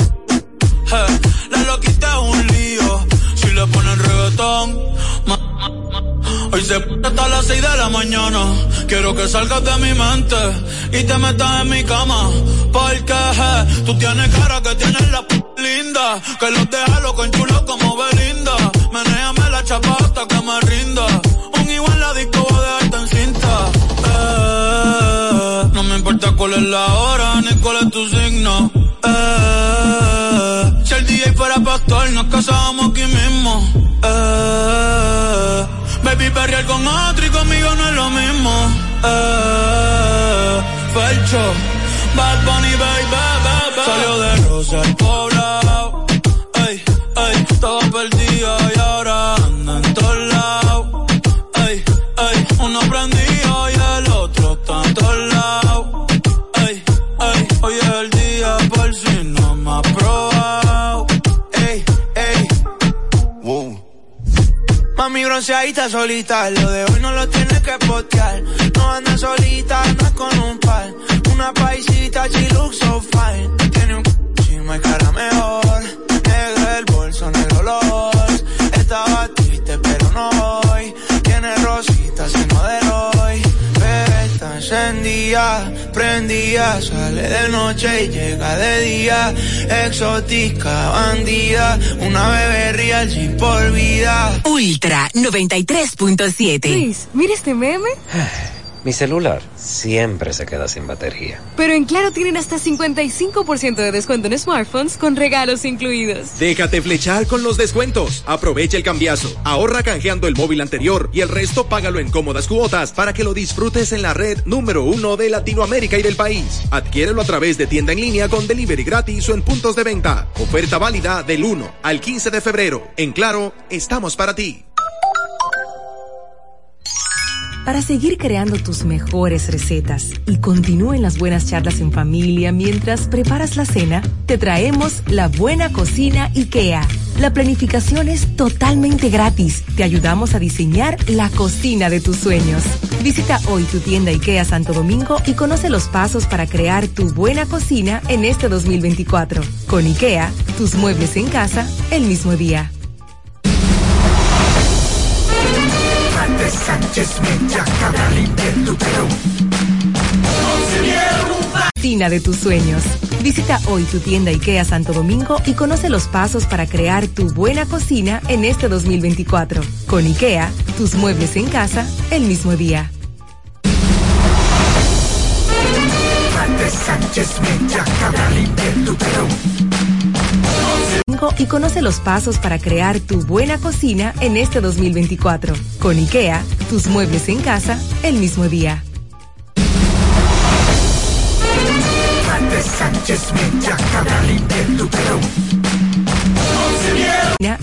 Eh, la loquita es un lío. Si le ponen reggaetón, ma- ma- ma- Hoy se p hasta las 6 de la mañana. Quiero que salgas de mi mente y te metas en mi cama. Porque eh, tú tienes cara que tienes la p linda. Que los deja loco en chulo como Belinda. Menéame la chapa hasta que me rinda. Un igual la disco voy a dejarte en cinta. Eh, no me importa cuál es la hora ni cuál es tu signo. Nos casábamos aquí mismo. Eh, baby, perrear con otro y conmigo no es lo mismo. Eh, Felcho, Bad Bunny, baby, baby. Salió de Rosa el poblado. Ey, ey, estaba perdida bronceadita solita, lo de hoy no lo tienes que postear. No anda solita, anda con un par. Una paisita, she looks so fine. Tiene un chimo y mejor. Prendida. Sale de noche y llega de día. Exótica, bandida. Una bebé real, sí por vida. Ultra 93.7. Luis, mira este meme. Mi celular siempre se queda sin batería. Pero en Claro tienen hasta 55% de descuento en smartphones con regalos incluidos. Déjate flechar con los descuentos. Aprovecha el cambiazo. Ahorra canjeando el móvil anterior y el resto págalo en cómodas cuotas para que lo disfrutes en la red número uno de Latinoamérica y del país. Adquiérelo a través de tienda en línea con delivery gratis o en puntos de venta. Oferta válida del 1 al 15 de febrero. En Claro, estamos para ti. Para seguir creando tus mejores recetas y continúen las buenas charlas en familia mientras preparas la cena, te traemos la buena cocina IKEA. La planificación es totalmente gratis. Te ayudamos a diseñar la cocina de tus sueños. Visita hoy tu tienda IKEA Santo Domingo y conoce los pasos para crear tu buena cocina en este 2024. Con IKEA, tus muebles en casa el mismo día. Sánchez Mecha, Cabral Cocina de tus sueños. Visita hoy tu tienda IKEA Santo Domingo y conoce los pasos para crear tu buena cocina en este 2024. Con IKEA, tus muebles en casa el mismo día. Y conoce los pasos para crear tu buena cocina en este 2024. Con IKEA, tus muebles en casa el mismo día.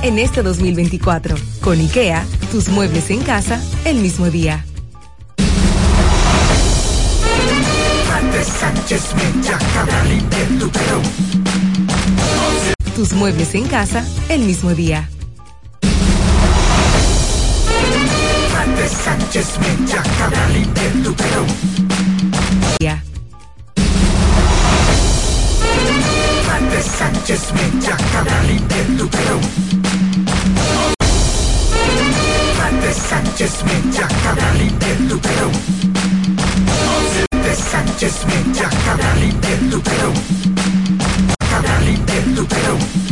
En este 2024. Con IKEA, tus muebles en casa el mismo día. Sánchez tus muebles en casa el mismo día. Sánchez Mecha, Cabral Ya. Sánchez Mecha, Cabral Sánchez Mecha, Cabral Sánchez Mecha, Cabral Agarrite tu pelo